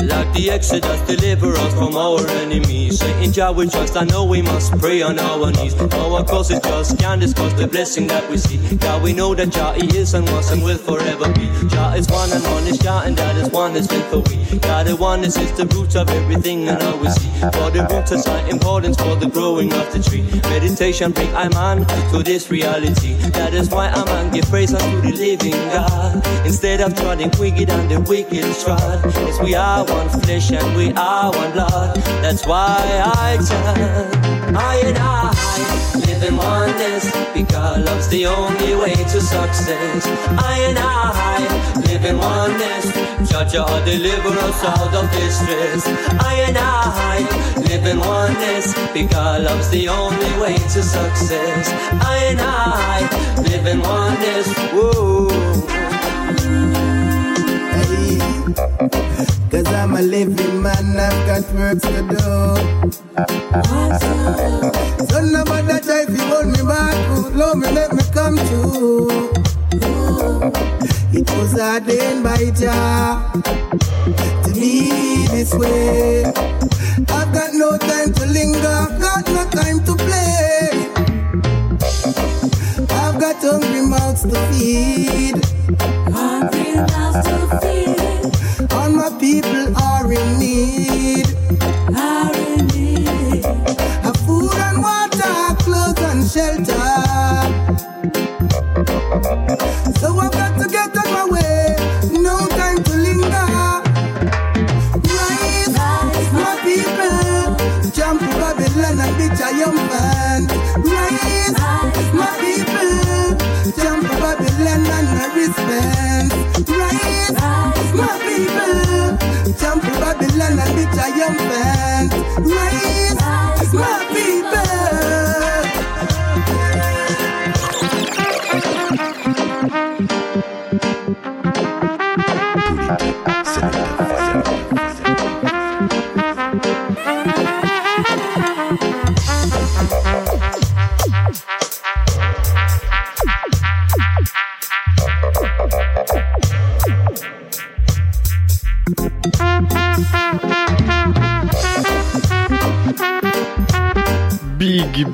Like the Exodus, deliver us from our enemies. In Jah we trust, I know we must pray on our knees. Our cause is just can't discuss the blessing that we see. God, we know that Jah is and was and will forever be. Jah is one and one is Jah, and that is one is meant for we. God, the oneness is the root of everything and we see. For the roots are important for the growing of the tree. Meditation bring I man to this reality. That is why I man give praise unto the living God. Instead of trotting wicked and the wicked trod. Yes, we are one flesh and we are one blood. That's why I turn. I and I live in oneness because love's the only way to success. I and I live in oneness. Jah Jah deliver us out of distress. I and I live in oneness because love's the only way to success. I and I live in oneness. Whoa. Cause I'm a living man, I've got work to do. So nobody try to hold me back, love me, let me come to. It was ordained by Jah to be this way. I've got no time to linger, got no time to play. I've got hungry mouths to feed. Hungry mouths to feed. All my people are in need.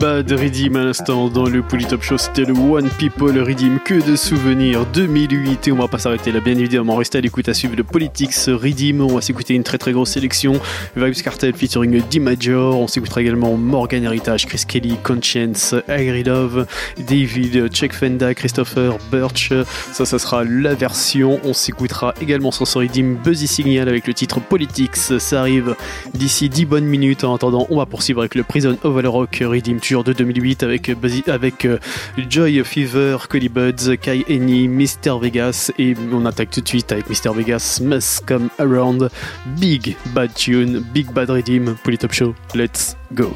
Bad Redeem à l'instant dans le Polytop Show. C'était le One People Redeem. Que de souvenirs 2008 et on va pas s'arrêter là. Bien évidemment, restez à l'écoute à suivre le Politics Redeem. On va s'écouter une très très grosse sélection. Vibes Cartel featuring D Major. On s'écoutera également Morgan Heritage, Chris Kelly, Conscience, Agri Love, David, Chuck Fenda, Christopher Birch. Ça, ça sera la version. On s'écoutera également sur ce Redeem Buzzy Signal avec le titre Politics. Ça arrive d'ici 10 bonnes minutes. En attendant, on va poursuivre avec le Prison of Rock Redeem De 2008 avec, avec euh, Joy Fever, Cody Buds, Kai Eni, Mr. Vegas et on attaque tout de suite avec Mr. Vegas Must Come Around, Big Bad Tune, Big Bad Redeem, Polytop Show, let's go.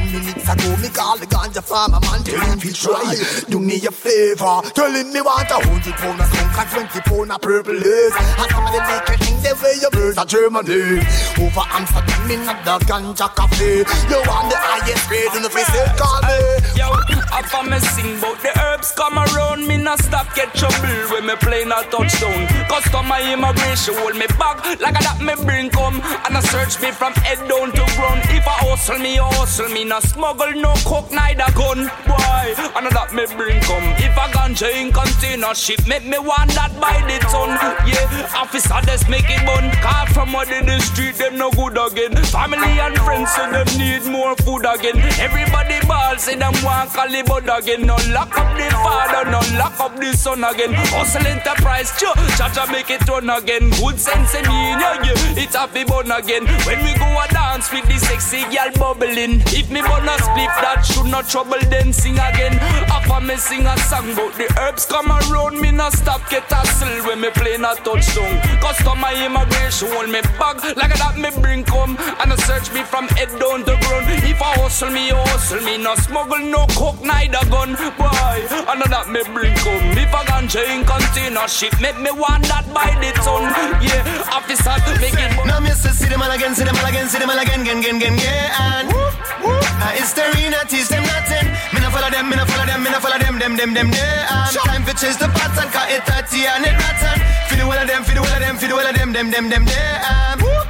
Minutes weeks me call the ganja farmer man, tell him to try. Do me a favor, tell him me want a hundred pound of skunk and twenty pound of purple haze. And some of the wicked things they way you birds a Germany. Over Amsterdam in the ganja cafe. You want the highest grade in the face, they call me. Yo, after me sing about the herbs come around, me not stop get trouble when me play a touchdown. Customer immigration hold me back like a that me bring come and I search me from head down to ground. If I hustle me, hustle me, no smuggle, no coke, neither gun. Boy, and that me bring come. If I ganja in container ship, make me want that by the ton. Yeah, officer, just make it bun. Car from what in the street, them no good again. Family and friends say them need more food again. Everybody balls say them want Calibut again. No lock up the father, no lock up the son again. Hustle enterprise, cha cha make it run again. Good sense in me, yeah, yeah. It have be bun again. When we go a dance with the sexy girl bubbling. If me bun a split, that should not trouble then sing again. After me sing a song about the herbs come around, me not stop get hustle when me play a touchdown. Customer immigration hold me bag like that me bring come and I search me from head down to ground. If I hustle me, hustle me, no smuggle, no coke, neither gun. Boy, and that me bring come. If I ganja in container ship, make me want that by the ton. Yeah, officer to make it. Now me say see them all again, see them all again, see them all again, again, again, again, yeah. And uh, it's the arena, teach them nothing. Me no follow them, me no follow them, me no follow them, them, them, them, yeah. And time to change the pattern, cause it tatty and it rotten. Feel the well of them, feel the well of them, feel the well of them, them, them, them, yeah. Um,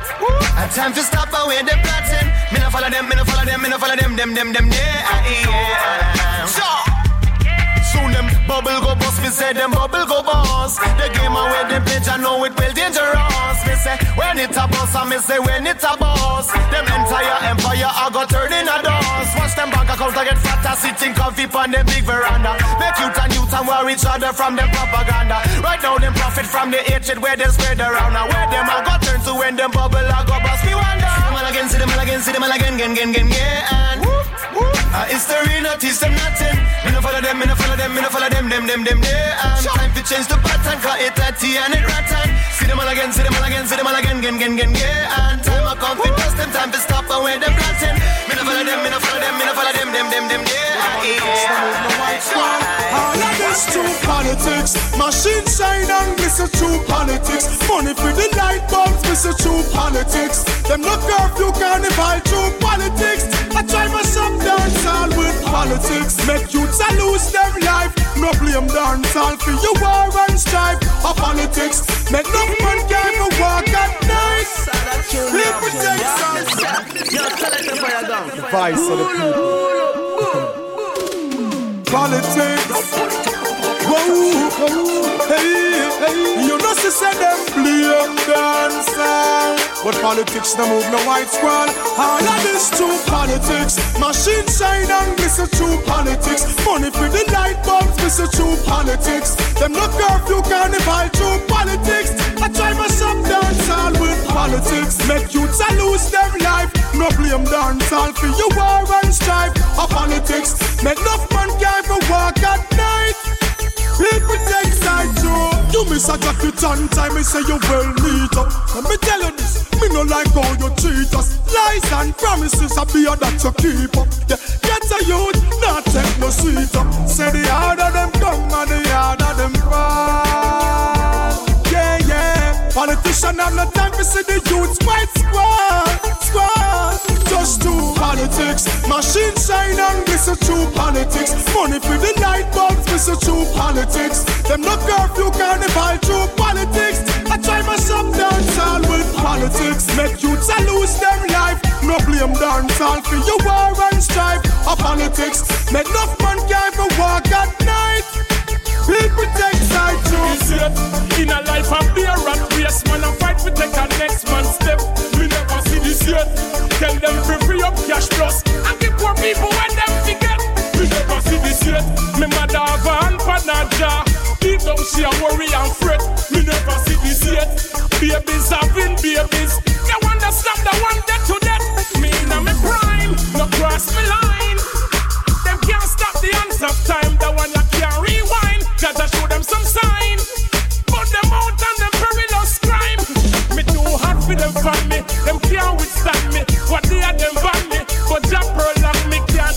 a time to stop away the plotting. Me no follow them, me no follow them, me no follow them, them, them, them, yeah. yeah. So, soon them bubble go bust. Me say them bubble go bust. The game away the pitch, I know it will dangerous. Say when it a bust, I me say when it a. Them entire empire I go turn in a dust. Watch them bank accounts I get fatter, sitting comfy on them big veranda. Make youth and youth and war each other from them propaganda. Right now them profit from the hatred where they spread around. Now where them I go turn to when them bubble I go bust. Me wonder. See them all again, see them all again, see them all again, again, again, again, yeah. And uh, it's the arena, teach them nothing. Me no follow them, me no follow them, me no follow them, them, them, them, yeah. And time to change the pattern, cause it tatty and it rotten. See them all again, see them all again, see them all again, again, again, again, yeah. And time I come to dust them, time to stop away them plotting. Me no follow them, me no follow them, me no follow them, them, them, them, yeah. yeah. All of this true politics. Machine shine and miss a true politics. Money for the light bulbs, miss a true politics. Them no curfew carnival, true politics. I try my shop dance all with politics. Make youths a lose their life. No blame dance all for your war and strife. A politics. Make no man can go walk at night. People take some. The of the people. Politics. Whoa, hey, hey. You them dancer. But politics no move no white squad. All of this true politics. Machine shine and a true politics. Money for the light bulbs, a true politics. Them no curfew carnival, true politics. I try my shop dance all with politics. Make youths a lose their life. No blame dance all for your war and strife. A politics. Make enough man can't walk at night. People take side too. You miss a jacket on time, me say you well meet up. Let me tell you this, me no like how you treat us. Lies and promises are beer that you keep up. Yeah, get a youth, not take no seat up. Say the harder them come and the harder them fall. Yeah, yeah. Politician have no time to see the youths fight squad, squad. Just do politics. Machine shine and a true politics. Money for the bulbs, a true politics. Them no curfew carnival, true politics. I try my shop dance all with politics. Make youths a lose their life. No blame dance all for your war and strife. A politics. Make enough man can't walk at night. People take side too. In a life of beer and race, man, I fight to take a next man step. We never see this yet. Tell them to free up cash plus she a worry and fret. Me never see this yet. Babies having babies. They understand the one dead to death. Me in me prime, no cross me line. Them can't stop the hands of time. The one you can't rewind. Jah Jah show them some sign. Put them out and them perilous crime. Me too hot for them me. Them can't withstand me. What they are them ban me. But Jah prolong me can't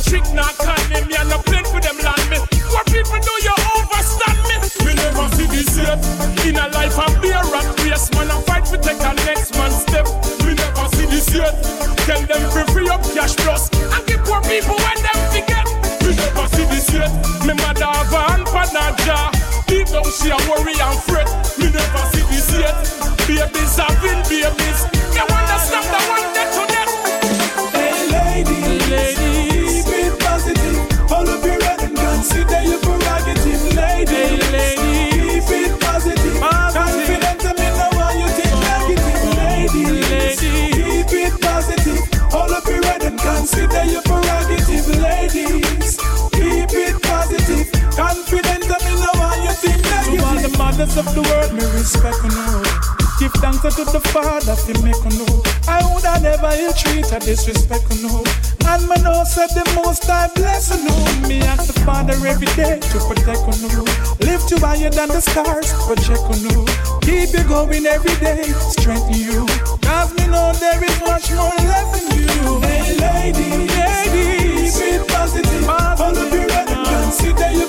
dash plus and give poor people when them forget. You never see this yet. Me mother have a hand for Naja. Deep down she a worry and fret. Of the world, me respect you know. Give thanks to the Father for make you know. I would have never ill treat or disrespect you know. And me know said the most I bless you know. Me ask the Father every day to protect you know. Lift you higher than the stars, protect you know. Keep you going every day, strengthen you. Cause me know there is much more left in you. Hey lady, lady, keep it positive. Up your head and consider your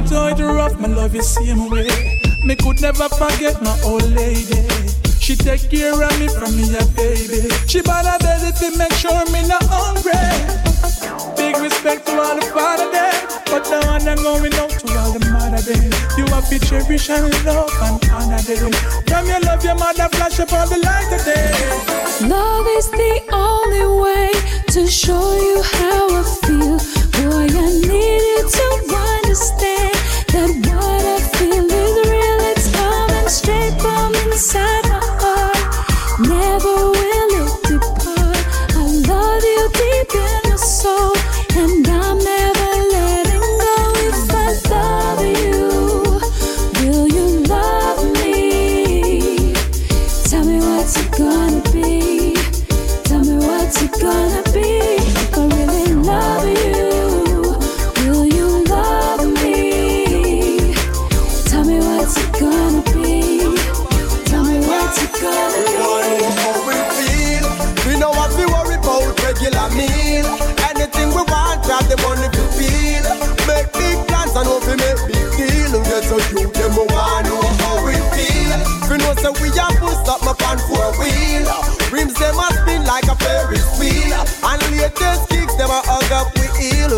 matter how it rough, my love is same way. Me could never forget my old lady. She take care of me from me a baby. She bought a belly to make sure me not hungry. Big respect to all the father there, but one I'm going out to all the mother there. You have to cherish and love and honor them. From your love, your mother flash up all the light of day. Love is the only way to show you how I feel. Boy, I need you to understand from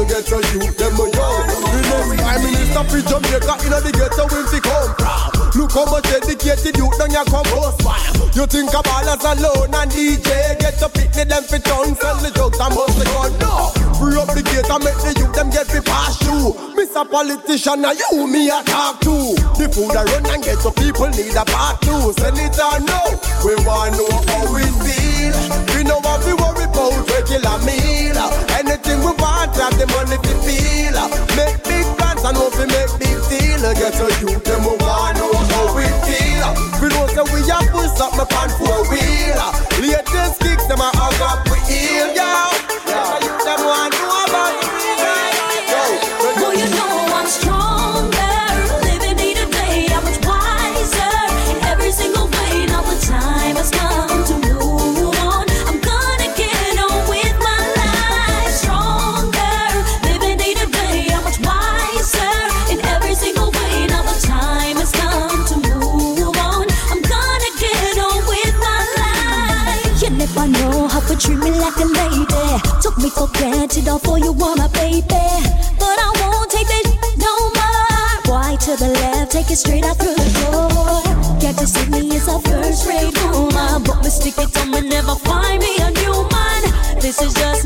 Get so you them we yo. We know Prime Minister for Jamaica in the ghetto when we come. Look how much dedicated you done your compose fire. You think of ballers alone and DJ get to pick me them for tongue, sell the drugs and bust the gun. No, free up the gate and make the youth them get fi pass you. Miss a politician and you me a talk to. The food I run and get so people need a part two. Send it or no, we want know how we feel. We know what we worry about regular meal. Anything we want, have the money to feel. Uh, make big plans and hope we make big deal. Uh, get to you, them we want know how we feel. Uh, we know say we have put something pan for a wheel. For granted, all for you my baby. But I won't take this no more. Why to the left, take it straight out through the door. Get to see me as a first rate woman. But mistake it on me, never find me a new man. This is just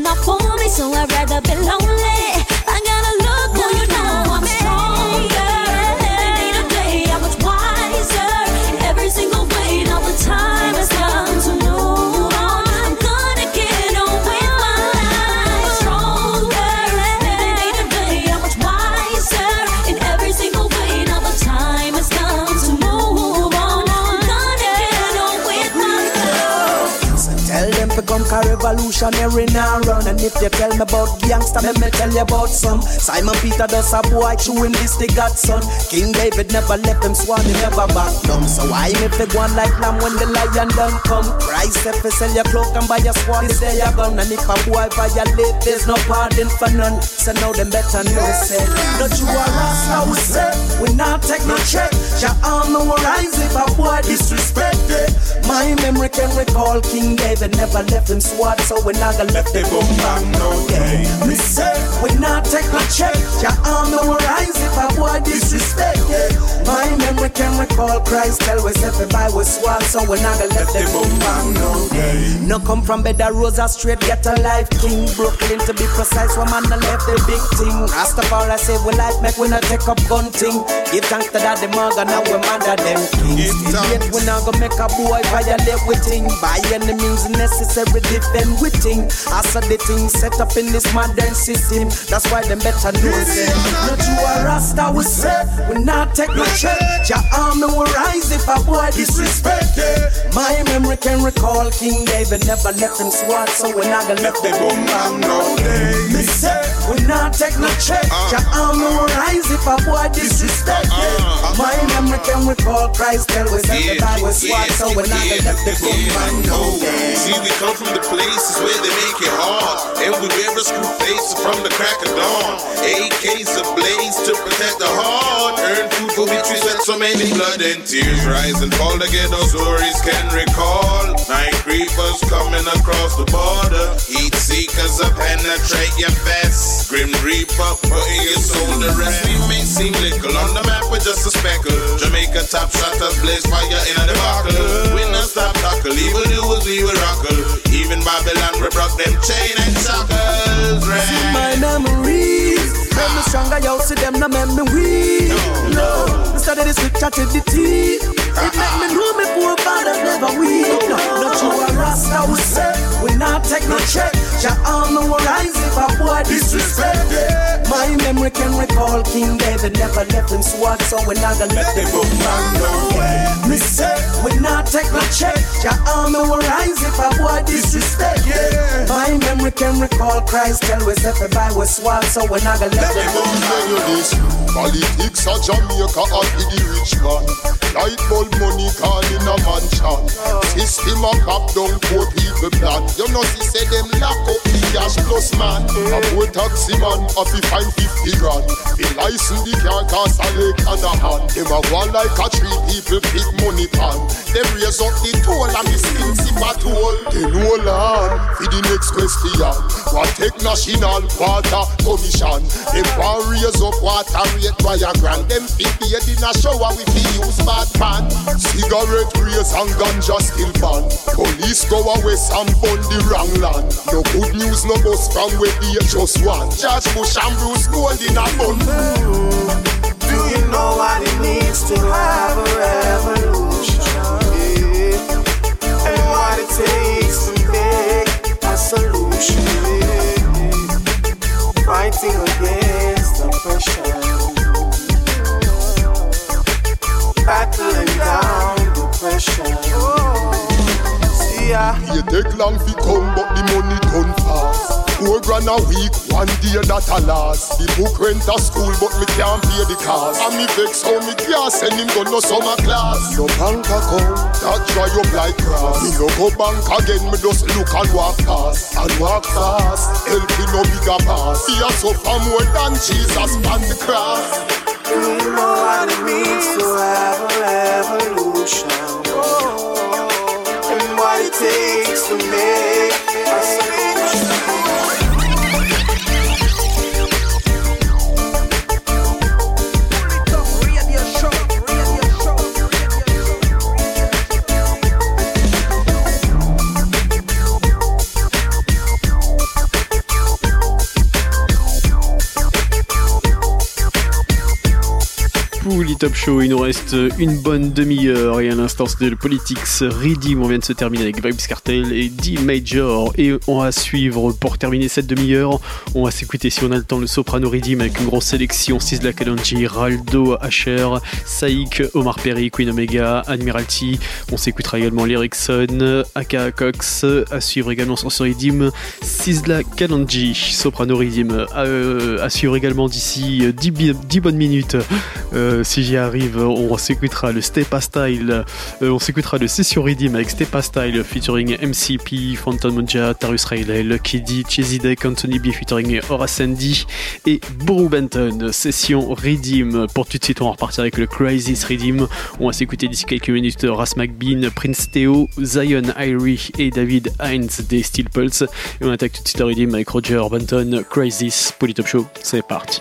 revolutionary now run. And if you tell me about gangster, let me tell you about some. Simon Peter does a boy chewing this the godson. King David never left him swan, he never back down. So why me fi go on like lamb when the lion done come? Christ if you sell your cloak and buy your sword, this day your gun. And if a boy violate, there's no pardon for none. So now them better know say, not you are rasta, we say, we not take no check. Your arm no rise if a boy My memory can recall King David never left him sword, so we not gonna left the boom bang no day. Me say, we not take a check. Your arm no rise if a boy disrespected. My memory can recall Christ tell us boy was sword, so we not gonna left the boom bang no day. No come from Beda Rosa straight, get a life King Brooklyn to be precise. One man the left the big thing. Rastafari say we life make we not take up gun thing. Give thanks to that the mother now we mother them kings. Yet we not gonna make a boy violate with thing. By any means necessary defend with thing. As a the thing set up in this modern system. That's why them better know say. Not you a rasta we say. We not take no check. Your arm no rise if a boy disrespected. My memory can recall King David never left him swat, so we not gonna let the boom bang no day. Me say we not take no check. Uh. Your arm no rise if a boy disrespected. Uh. My memory can recall Christ tell us that the Bible sword, so not gonna let the boom bang no day. See, we come from the places where they make it hard. And we wear a screw face from the crack of dawn. AKs ablaze to protect the heart. Earn food for victories that so many blood and tears rise and fall. The ghetto stories can recall. Night creepers coming across the border. Heat seekers up penetrate your vest. Grim Reaper putting your soul to rest. We may seem little on the map, we're just a speckle. Jamaica top shotters blaze fire in a debacle. We not stop tackle, evil doers we will rockle. Even Babylon we broke them chain and shackles. See my memories. Make me stronger, yo, see them no make me weak. No, me study this with chat the tea. It make me know me poor father never weak. No, not you a rasta we say. We not take no check. Your arm no rise if a boy disrespected. My memory can recall King David never left him sword, so we not gonna let the book man no way. Me say we not take no check. Your arm no rise if a boy disrespected. My memory can recall Christ tell us if a boy was sword, so we not gonna let Politics of Jamaica and be the rich man. Light bulb money gone in a mansion. System a cap down poor people plan. You know see say them lock up the cash plus man. A poor taxi man a fi find 50 grand. The license the car cost a leg and a hand. Them a go like a three people big money pan. Them raise up the toll and the skin sip a toll. They know land for the next question. What take national water commission Them want raise up water rate by a grand Them bathe in a shower we fi use bad pan. Cigarette race and ganja still ban Police go away and burn the wrong land. No good news no bus from where they just one George Bush and Bruce Golding a bun. Do you know what it means to have a revolution? And what it takes to make a solution? Fighting against long fi come but the money done fast Four grand a week, one day that a last. The book rent a school but me can't pay the cost. And me vex how me can't send him go no summer class. No bank account, that dry up like grass. Me no go bank again, me just look and walk past. And walk fast, help me no bigger pass. He a suffer more than Jesus on the cross. Do you know what it means to have a revolution? And what it takes to make a Polytop Show. Il nous reste une bonne demi-heure et à l'instant de Politics Redeem. On vient de se terminer avec Vibes Cartel et D Major. Et on va suivre pour terminer cette demi-heure. On va s'écouter si on a le temps le Soprano Redeem avec une grosse sélection. Sisla Kalonji, Raldo, Asher, Saïk, Omar Perry, Queen Omega, Admiralty. On s'écoutera également l'Erickson, Aka Cox. À suivre également sur Redeem, Sisla Kalonji, Soprano Redeem. Euh, à suivre également d'ici 10, 10 bonnes minutes. Euh, si arrive, on s'écoutera le Stepa Style, euh, on s'écoutera le Session Redeem avec Stepa Style featuring MCP, Phantom Monja, Tarus Riley, Lucky D, Cheesy Deck, Anthony B featuring Horace Andy et Buru Benton. Session Redeem. Pour tout de suite, on va repartir avec le Crisis Redeem. On va s'écouter d'ici quelques minutes Ras McBean, Prince Theo, Zion Irie et David Hines des Steel Pulse. Et on attaque tout de suite le Redeem avec Roger Benton, Crisis, Polytop Show. C'est parti.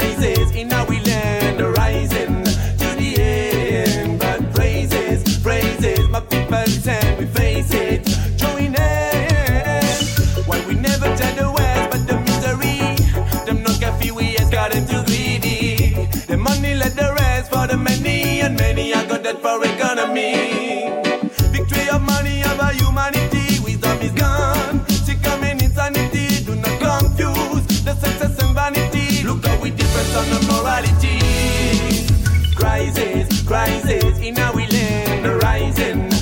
大勢 now we live. The rising.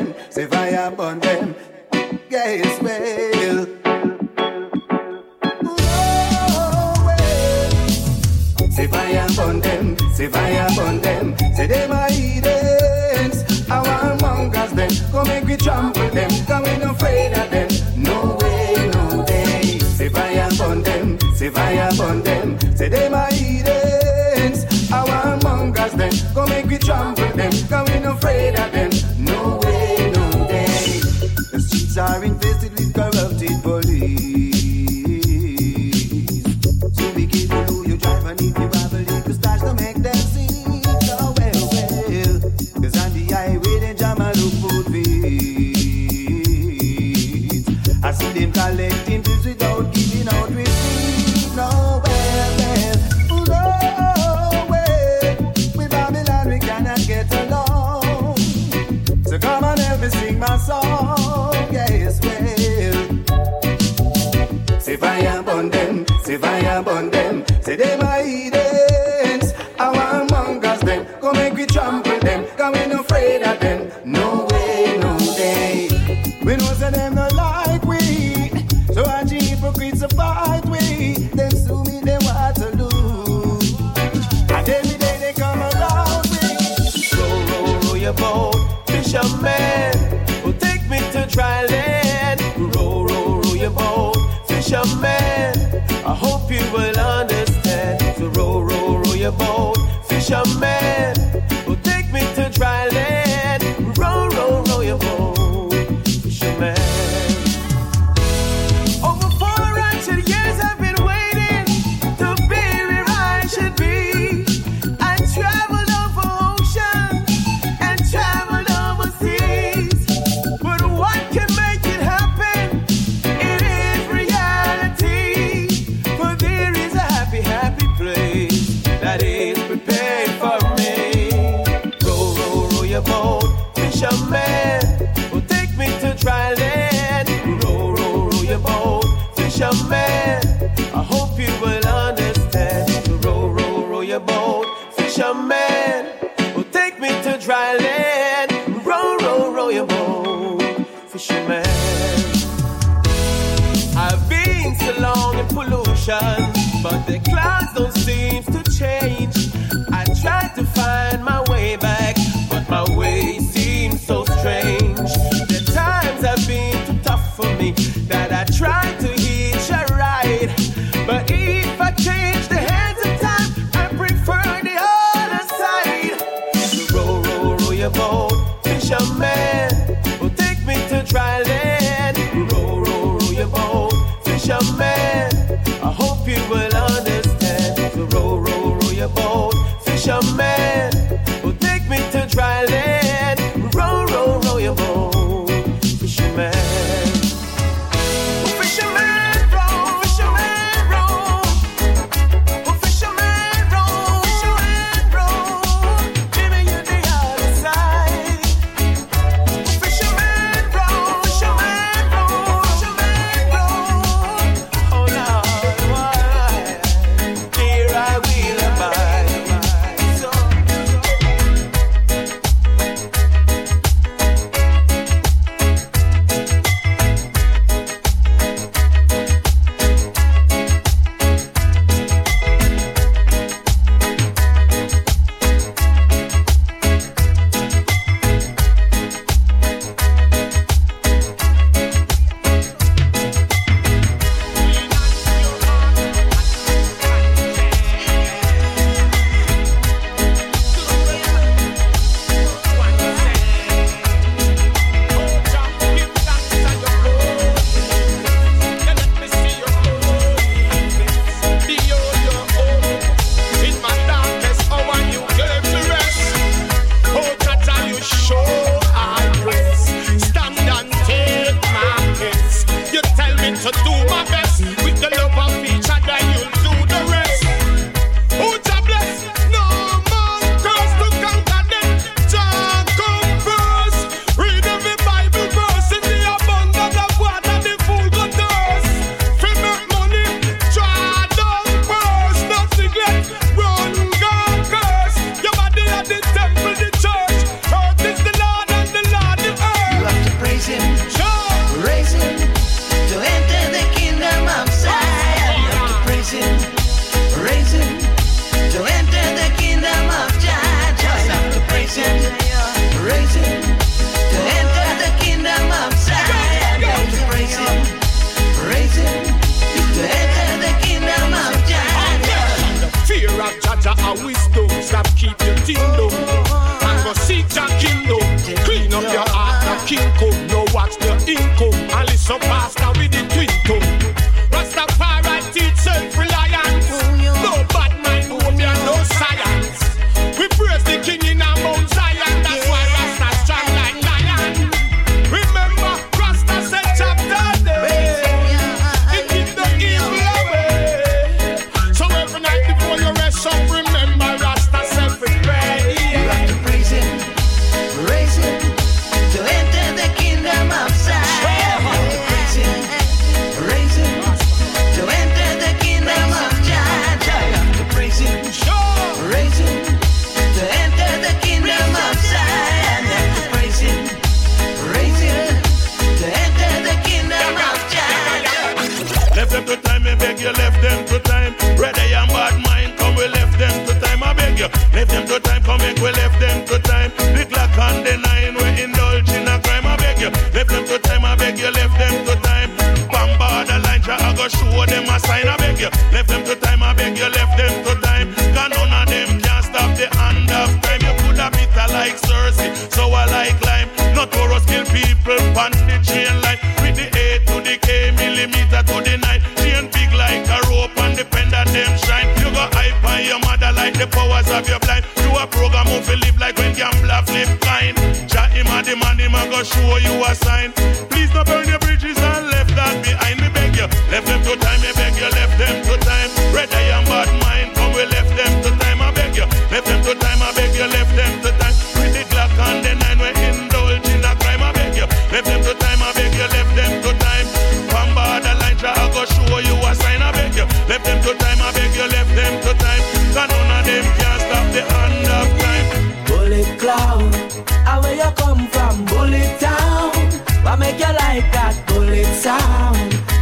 them, say fire burn them. Yes, well. Oh, well. Say fire burn them, say fire burn them, say them are heathens. Our mongers them, come make we trample them, come we no afraid of them. No way, no way. Say fire burn them, say fire burn them, say they my. burn them, say fire burn them, See them. your man.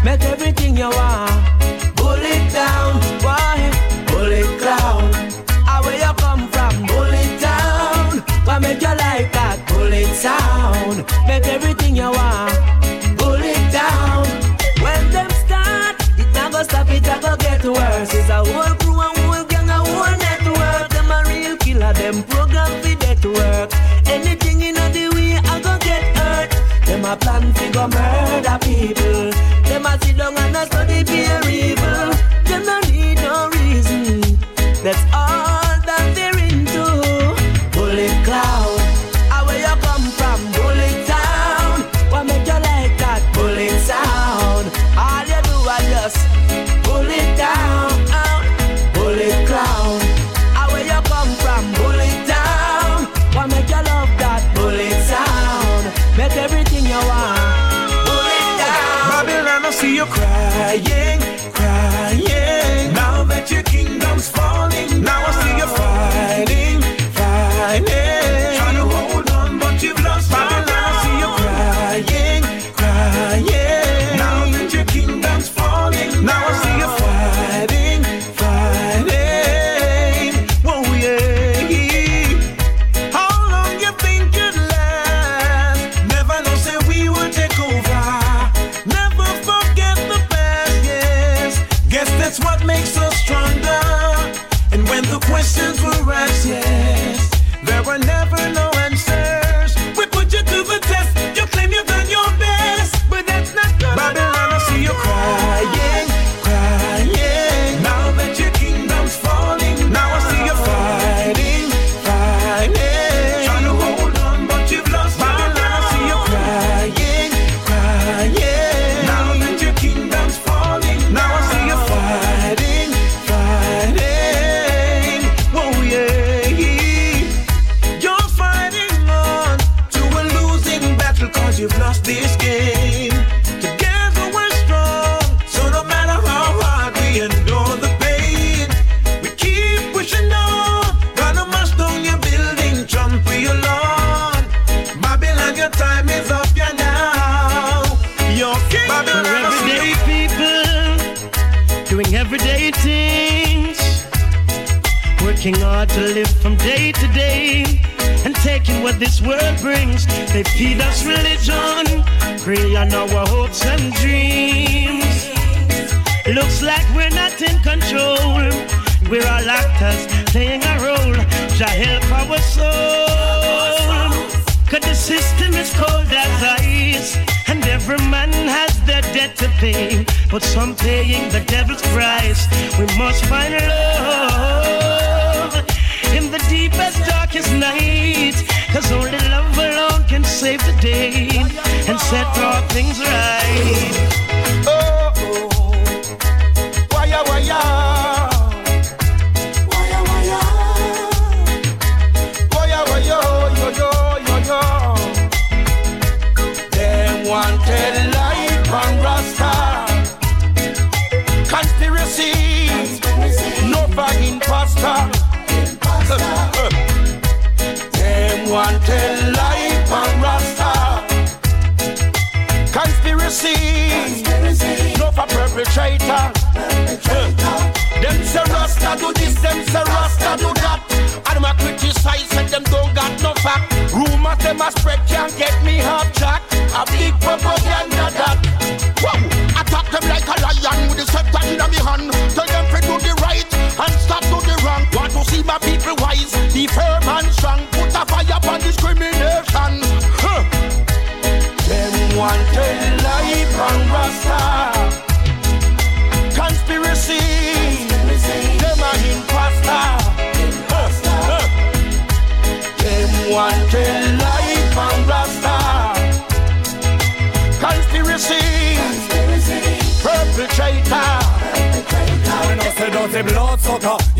Make everything you want. Pull it down, boy. Pull it down. Ah, where you come from? Pull it down. Why make your life that? Pull it down. Make everything you want. Pull it down. When them start, it not gonna stop. It not gonna get worse. It's a whole crew and whole gang, a whole network. Them a real killer. Them program for death work. Anything in the way, I go get hurt. Them a plan to go murder people. But some paying the devil's price. We must find love in the deepest, darkest night. Cause only love alone can save the day and set all things right. Rumors them a spread can't get me half jack. A big propaganda that. Whoa, attack them like a lion with the scepter in my hand. Tell them to do the right and stop do the wrong. Want to see my people wise, be firm and strong. Put a fire upon discrimination.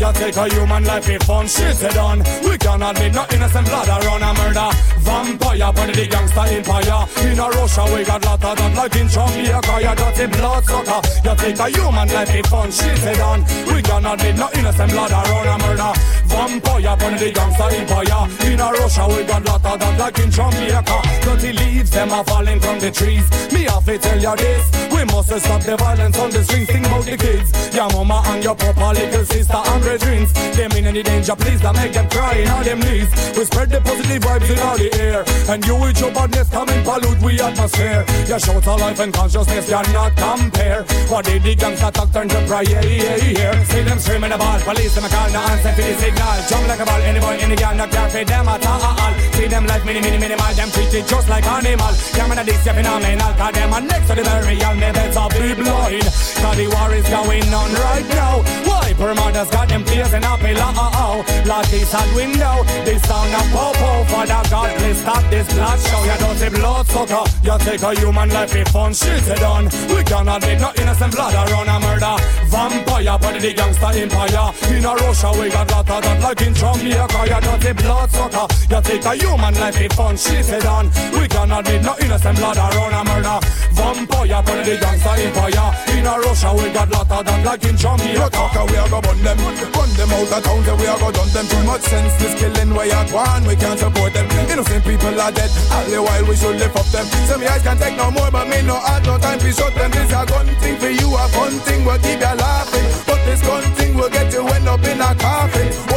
You take a human life if fun shit it done. We cannot admit no innocent blood around a murder. Vampire, but the gangster empire. In a Russia, we got lot of that like in Jamaica. You dirty blood sucker, you take a human life if fun shit it done. We cannot admit no innocent blood around a murder. Vampire, but the gangster empire. In a Russia, we got lot of that like in Jamaica. Dirty leaves, them are falling from the trees. Me have to tell you this, we must stop the violence on the streets. Think about the kids, your mama and your papa, little sister and brethren. Them in any danger, please don't make them cry on them knees. We spread the positive vibes in all the air, and you with your badness come and pollute we atmosphere. Your shout of life and consciousness cannot compare. What did the gangster talk turn to yeah. See them screaming about police, them a call no answer to the signal. Jump like a ball, any boy, any girl, not care for them at all. Uh-uh. See them life mini, mini, minimal, them treated just like animal. Man, this phenomenal, cause them are next to the burial, me better be blind. Cause the war is going on right now. Why Permadas got them blazing up a oh. Like this hot window, this sound of popo. Father God, please stop this blood show. You say blood sucker. You take a human life if fun shit it done. We cannot make no innocent blood around a murder. Vampire, but the gangster empire. In a Russia, we got lot of that like in Jamaica. You don't say blood sucker. You take a human life if fun shit it done. We cannot make no innocent blood around a murder. Vampire, but the gangster empire. In a Russia, we got lot of that like in Jamaica. Talker, we are go burn them, burn them out of town. We are go done them too much sense. This killing way at one, we can't support them. Innocent people are dead. All the while we should lift up them. Some eyes can't take no more, but me no had no time to shut them. This a gun thing for you, a fun thing will keep you laughing. But this gun thing will get you end up in a coffin.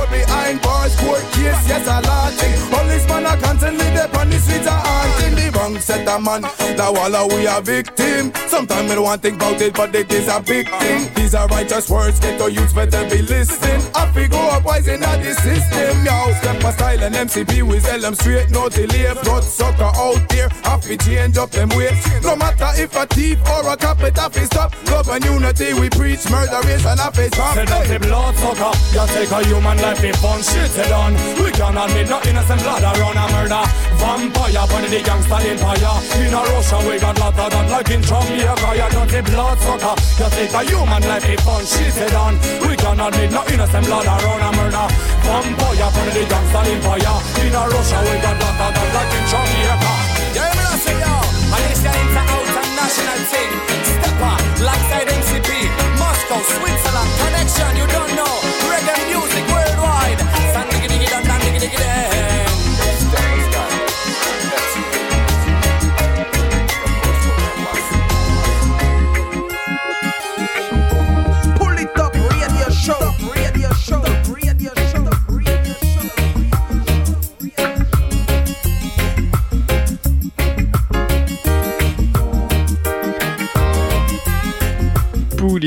Yes a lot thing. Policeman are constantly there on the the wrong set of man. All are we a victim. Sometimes we don't want think about it, but it is a big thing. These are righteous words, get to use better be listening. I figure up wise in this system, yo. Step my style and we sell them straight, no delay. Blood sucker out there, have to change up them ways. No matter if a thief or a cop, it have to stop. Love and unity, we preach murder, and have to stop. Say that the blood sucker, you take a human life if fun shit it done. We cannot admit no innocent blood around a murder. Vampire, but the gangster empire. In a Russia, we got lot of that like in Jamaica. You dirty blood sucker, you take a human life if fun shit it done. We cannot admit no innocent blood around a murder. Vampire, but the gangster empire. In a Russia, we got lot of that like in Jamaica. Yeah, me not say yo, and this out and national thing. Stepper, Lakeside MCP, Moscow, Switzerland, connection, you don't know.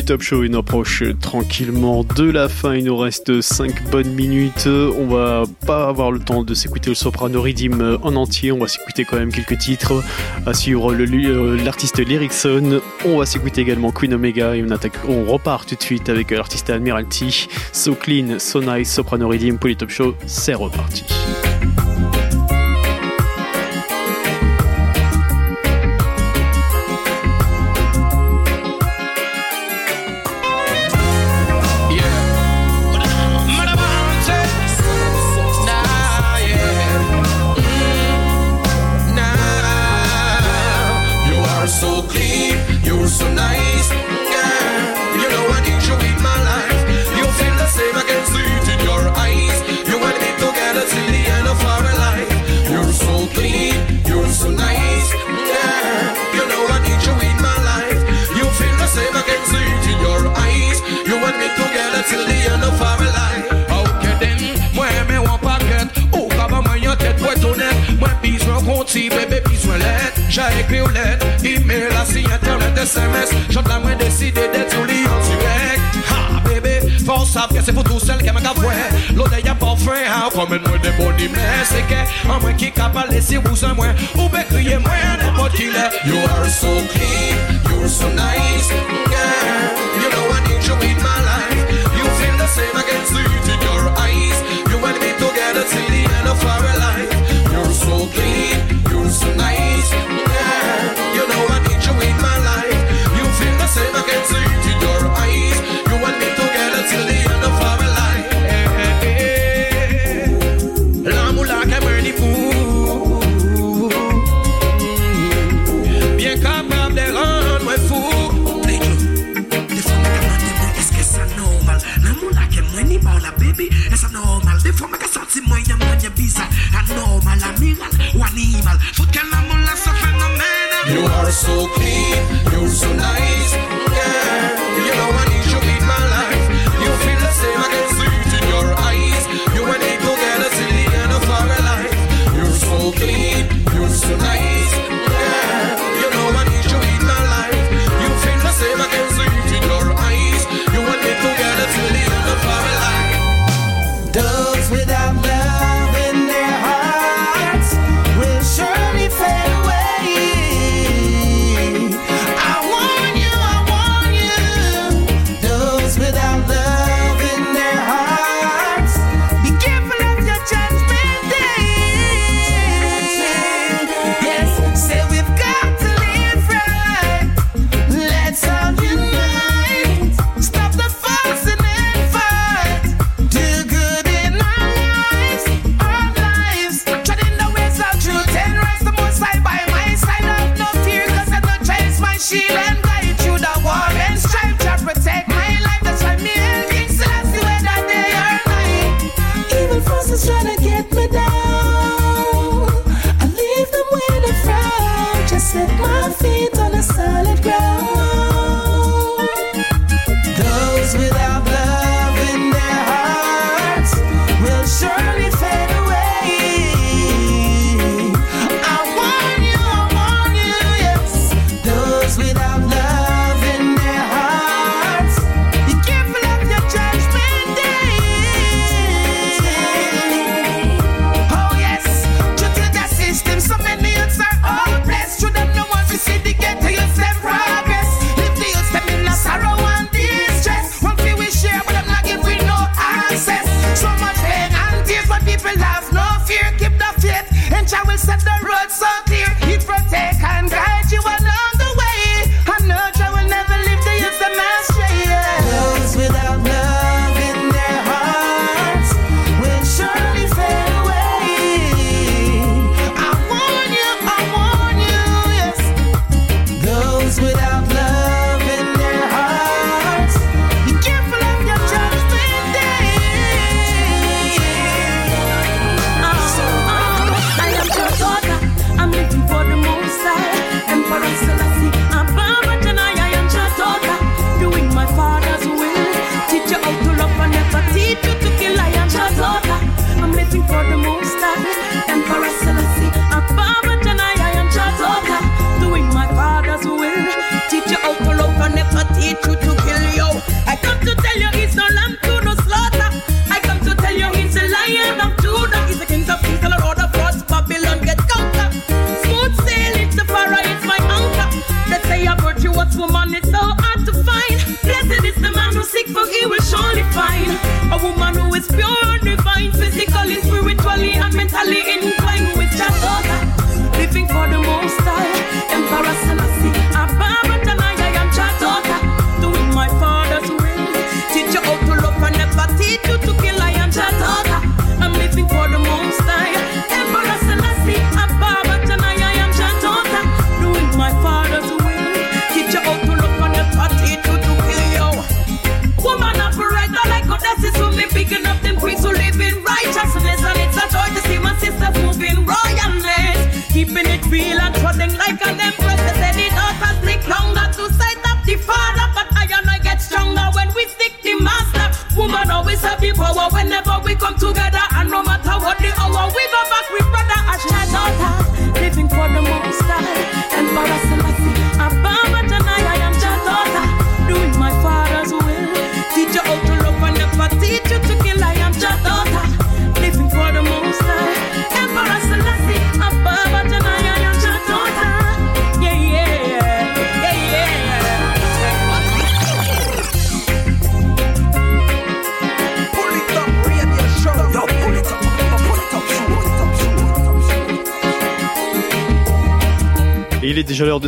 Top Show nous approche tranquillement de la fin. Il nous reste 5 bonnes minutes. On va pas avoir le temps de s'écouter le Soprano Redeem en entier. On va s'écouter quand même quelques titres. À euh, l'artiste Lyricson. On va s'écouter également Queen Omega et on, repart tout de suite avec l'artiste Admiralty. So Clean, So Nice, Soprano Redeem, Top Show. C'est reparti. Si besoin l'aide, j'ai écrit aux lettres, email, la signe internet, SMS, j'en la moins décidé d'être sur l'île en direct. Ha, bébé, faut savoir que c'est pour tout seul qui m'a cavoué. L'autre y'a pas fait, hein, comme une moi de bon mais c'est que, en moins qui capable laisser vous un moins, ou bien crier moins, n'importe qui l'est. You are so clean, you're so nice, girl. You know I need you in my life. You feel the same, I can see it in your eyes. You and me together till the end of our life.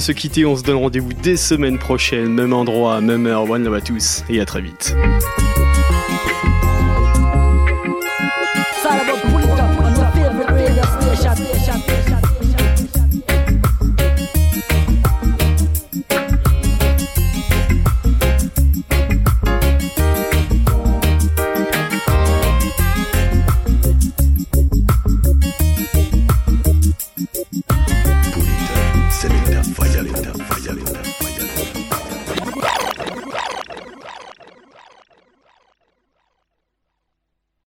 se quitter. On se donne rendez-vous dès semaine prochaine, même endroit, même heure. One love à tous et à très vite.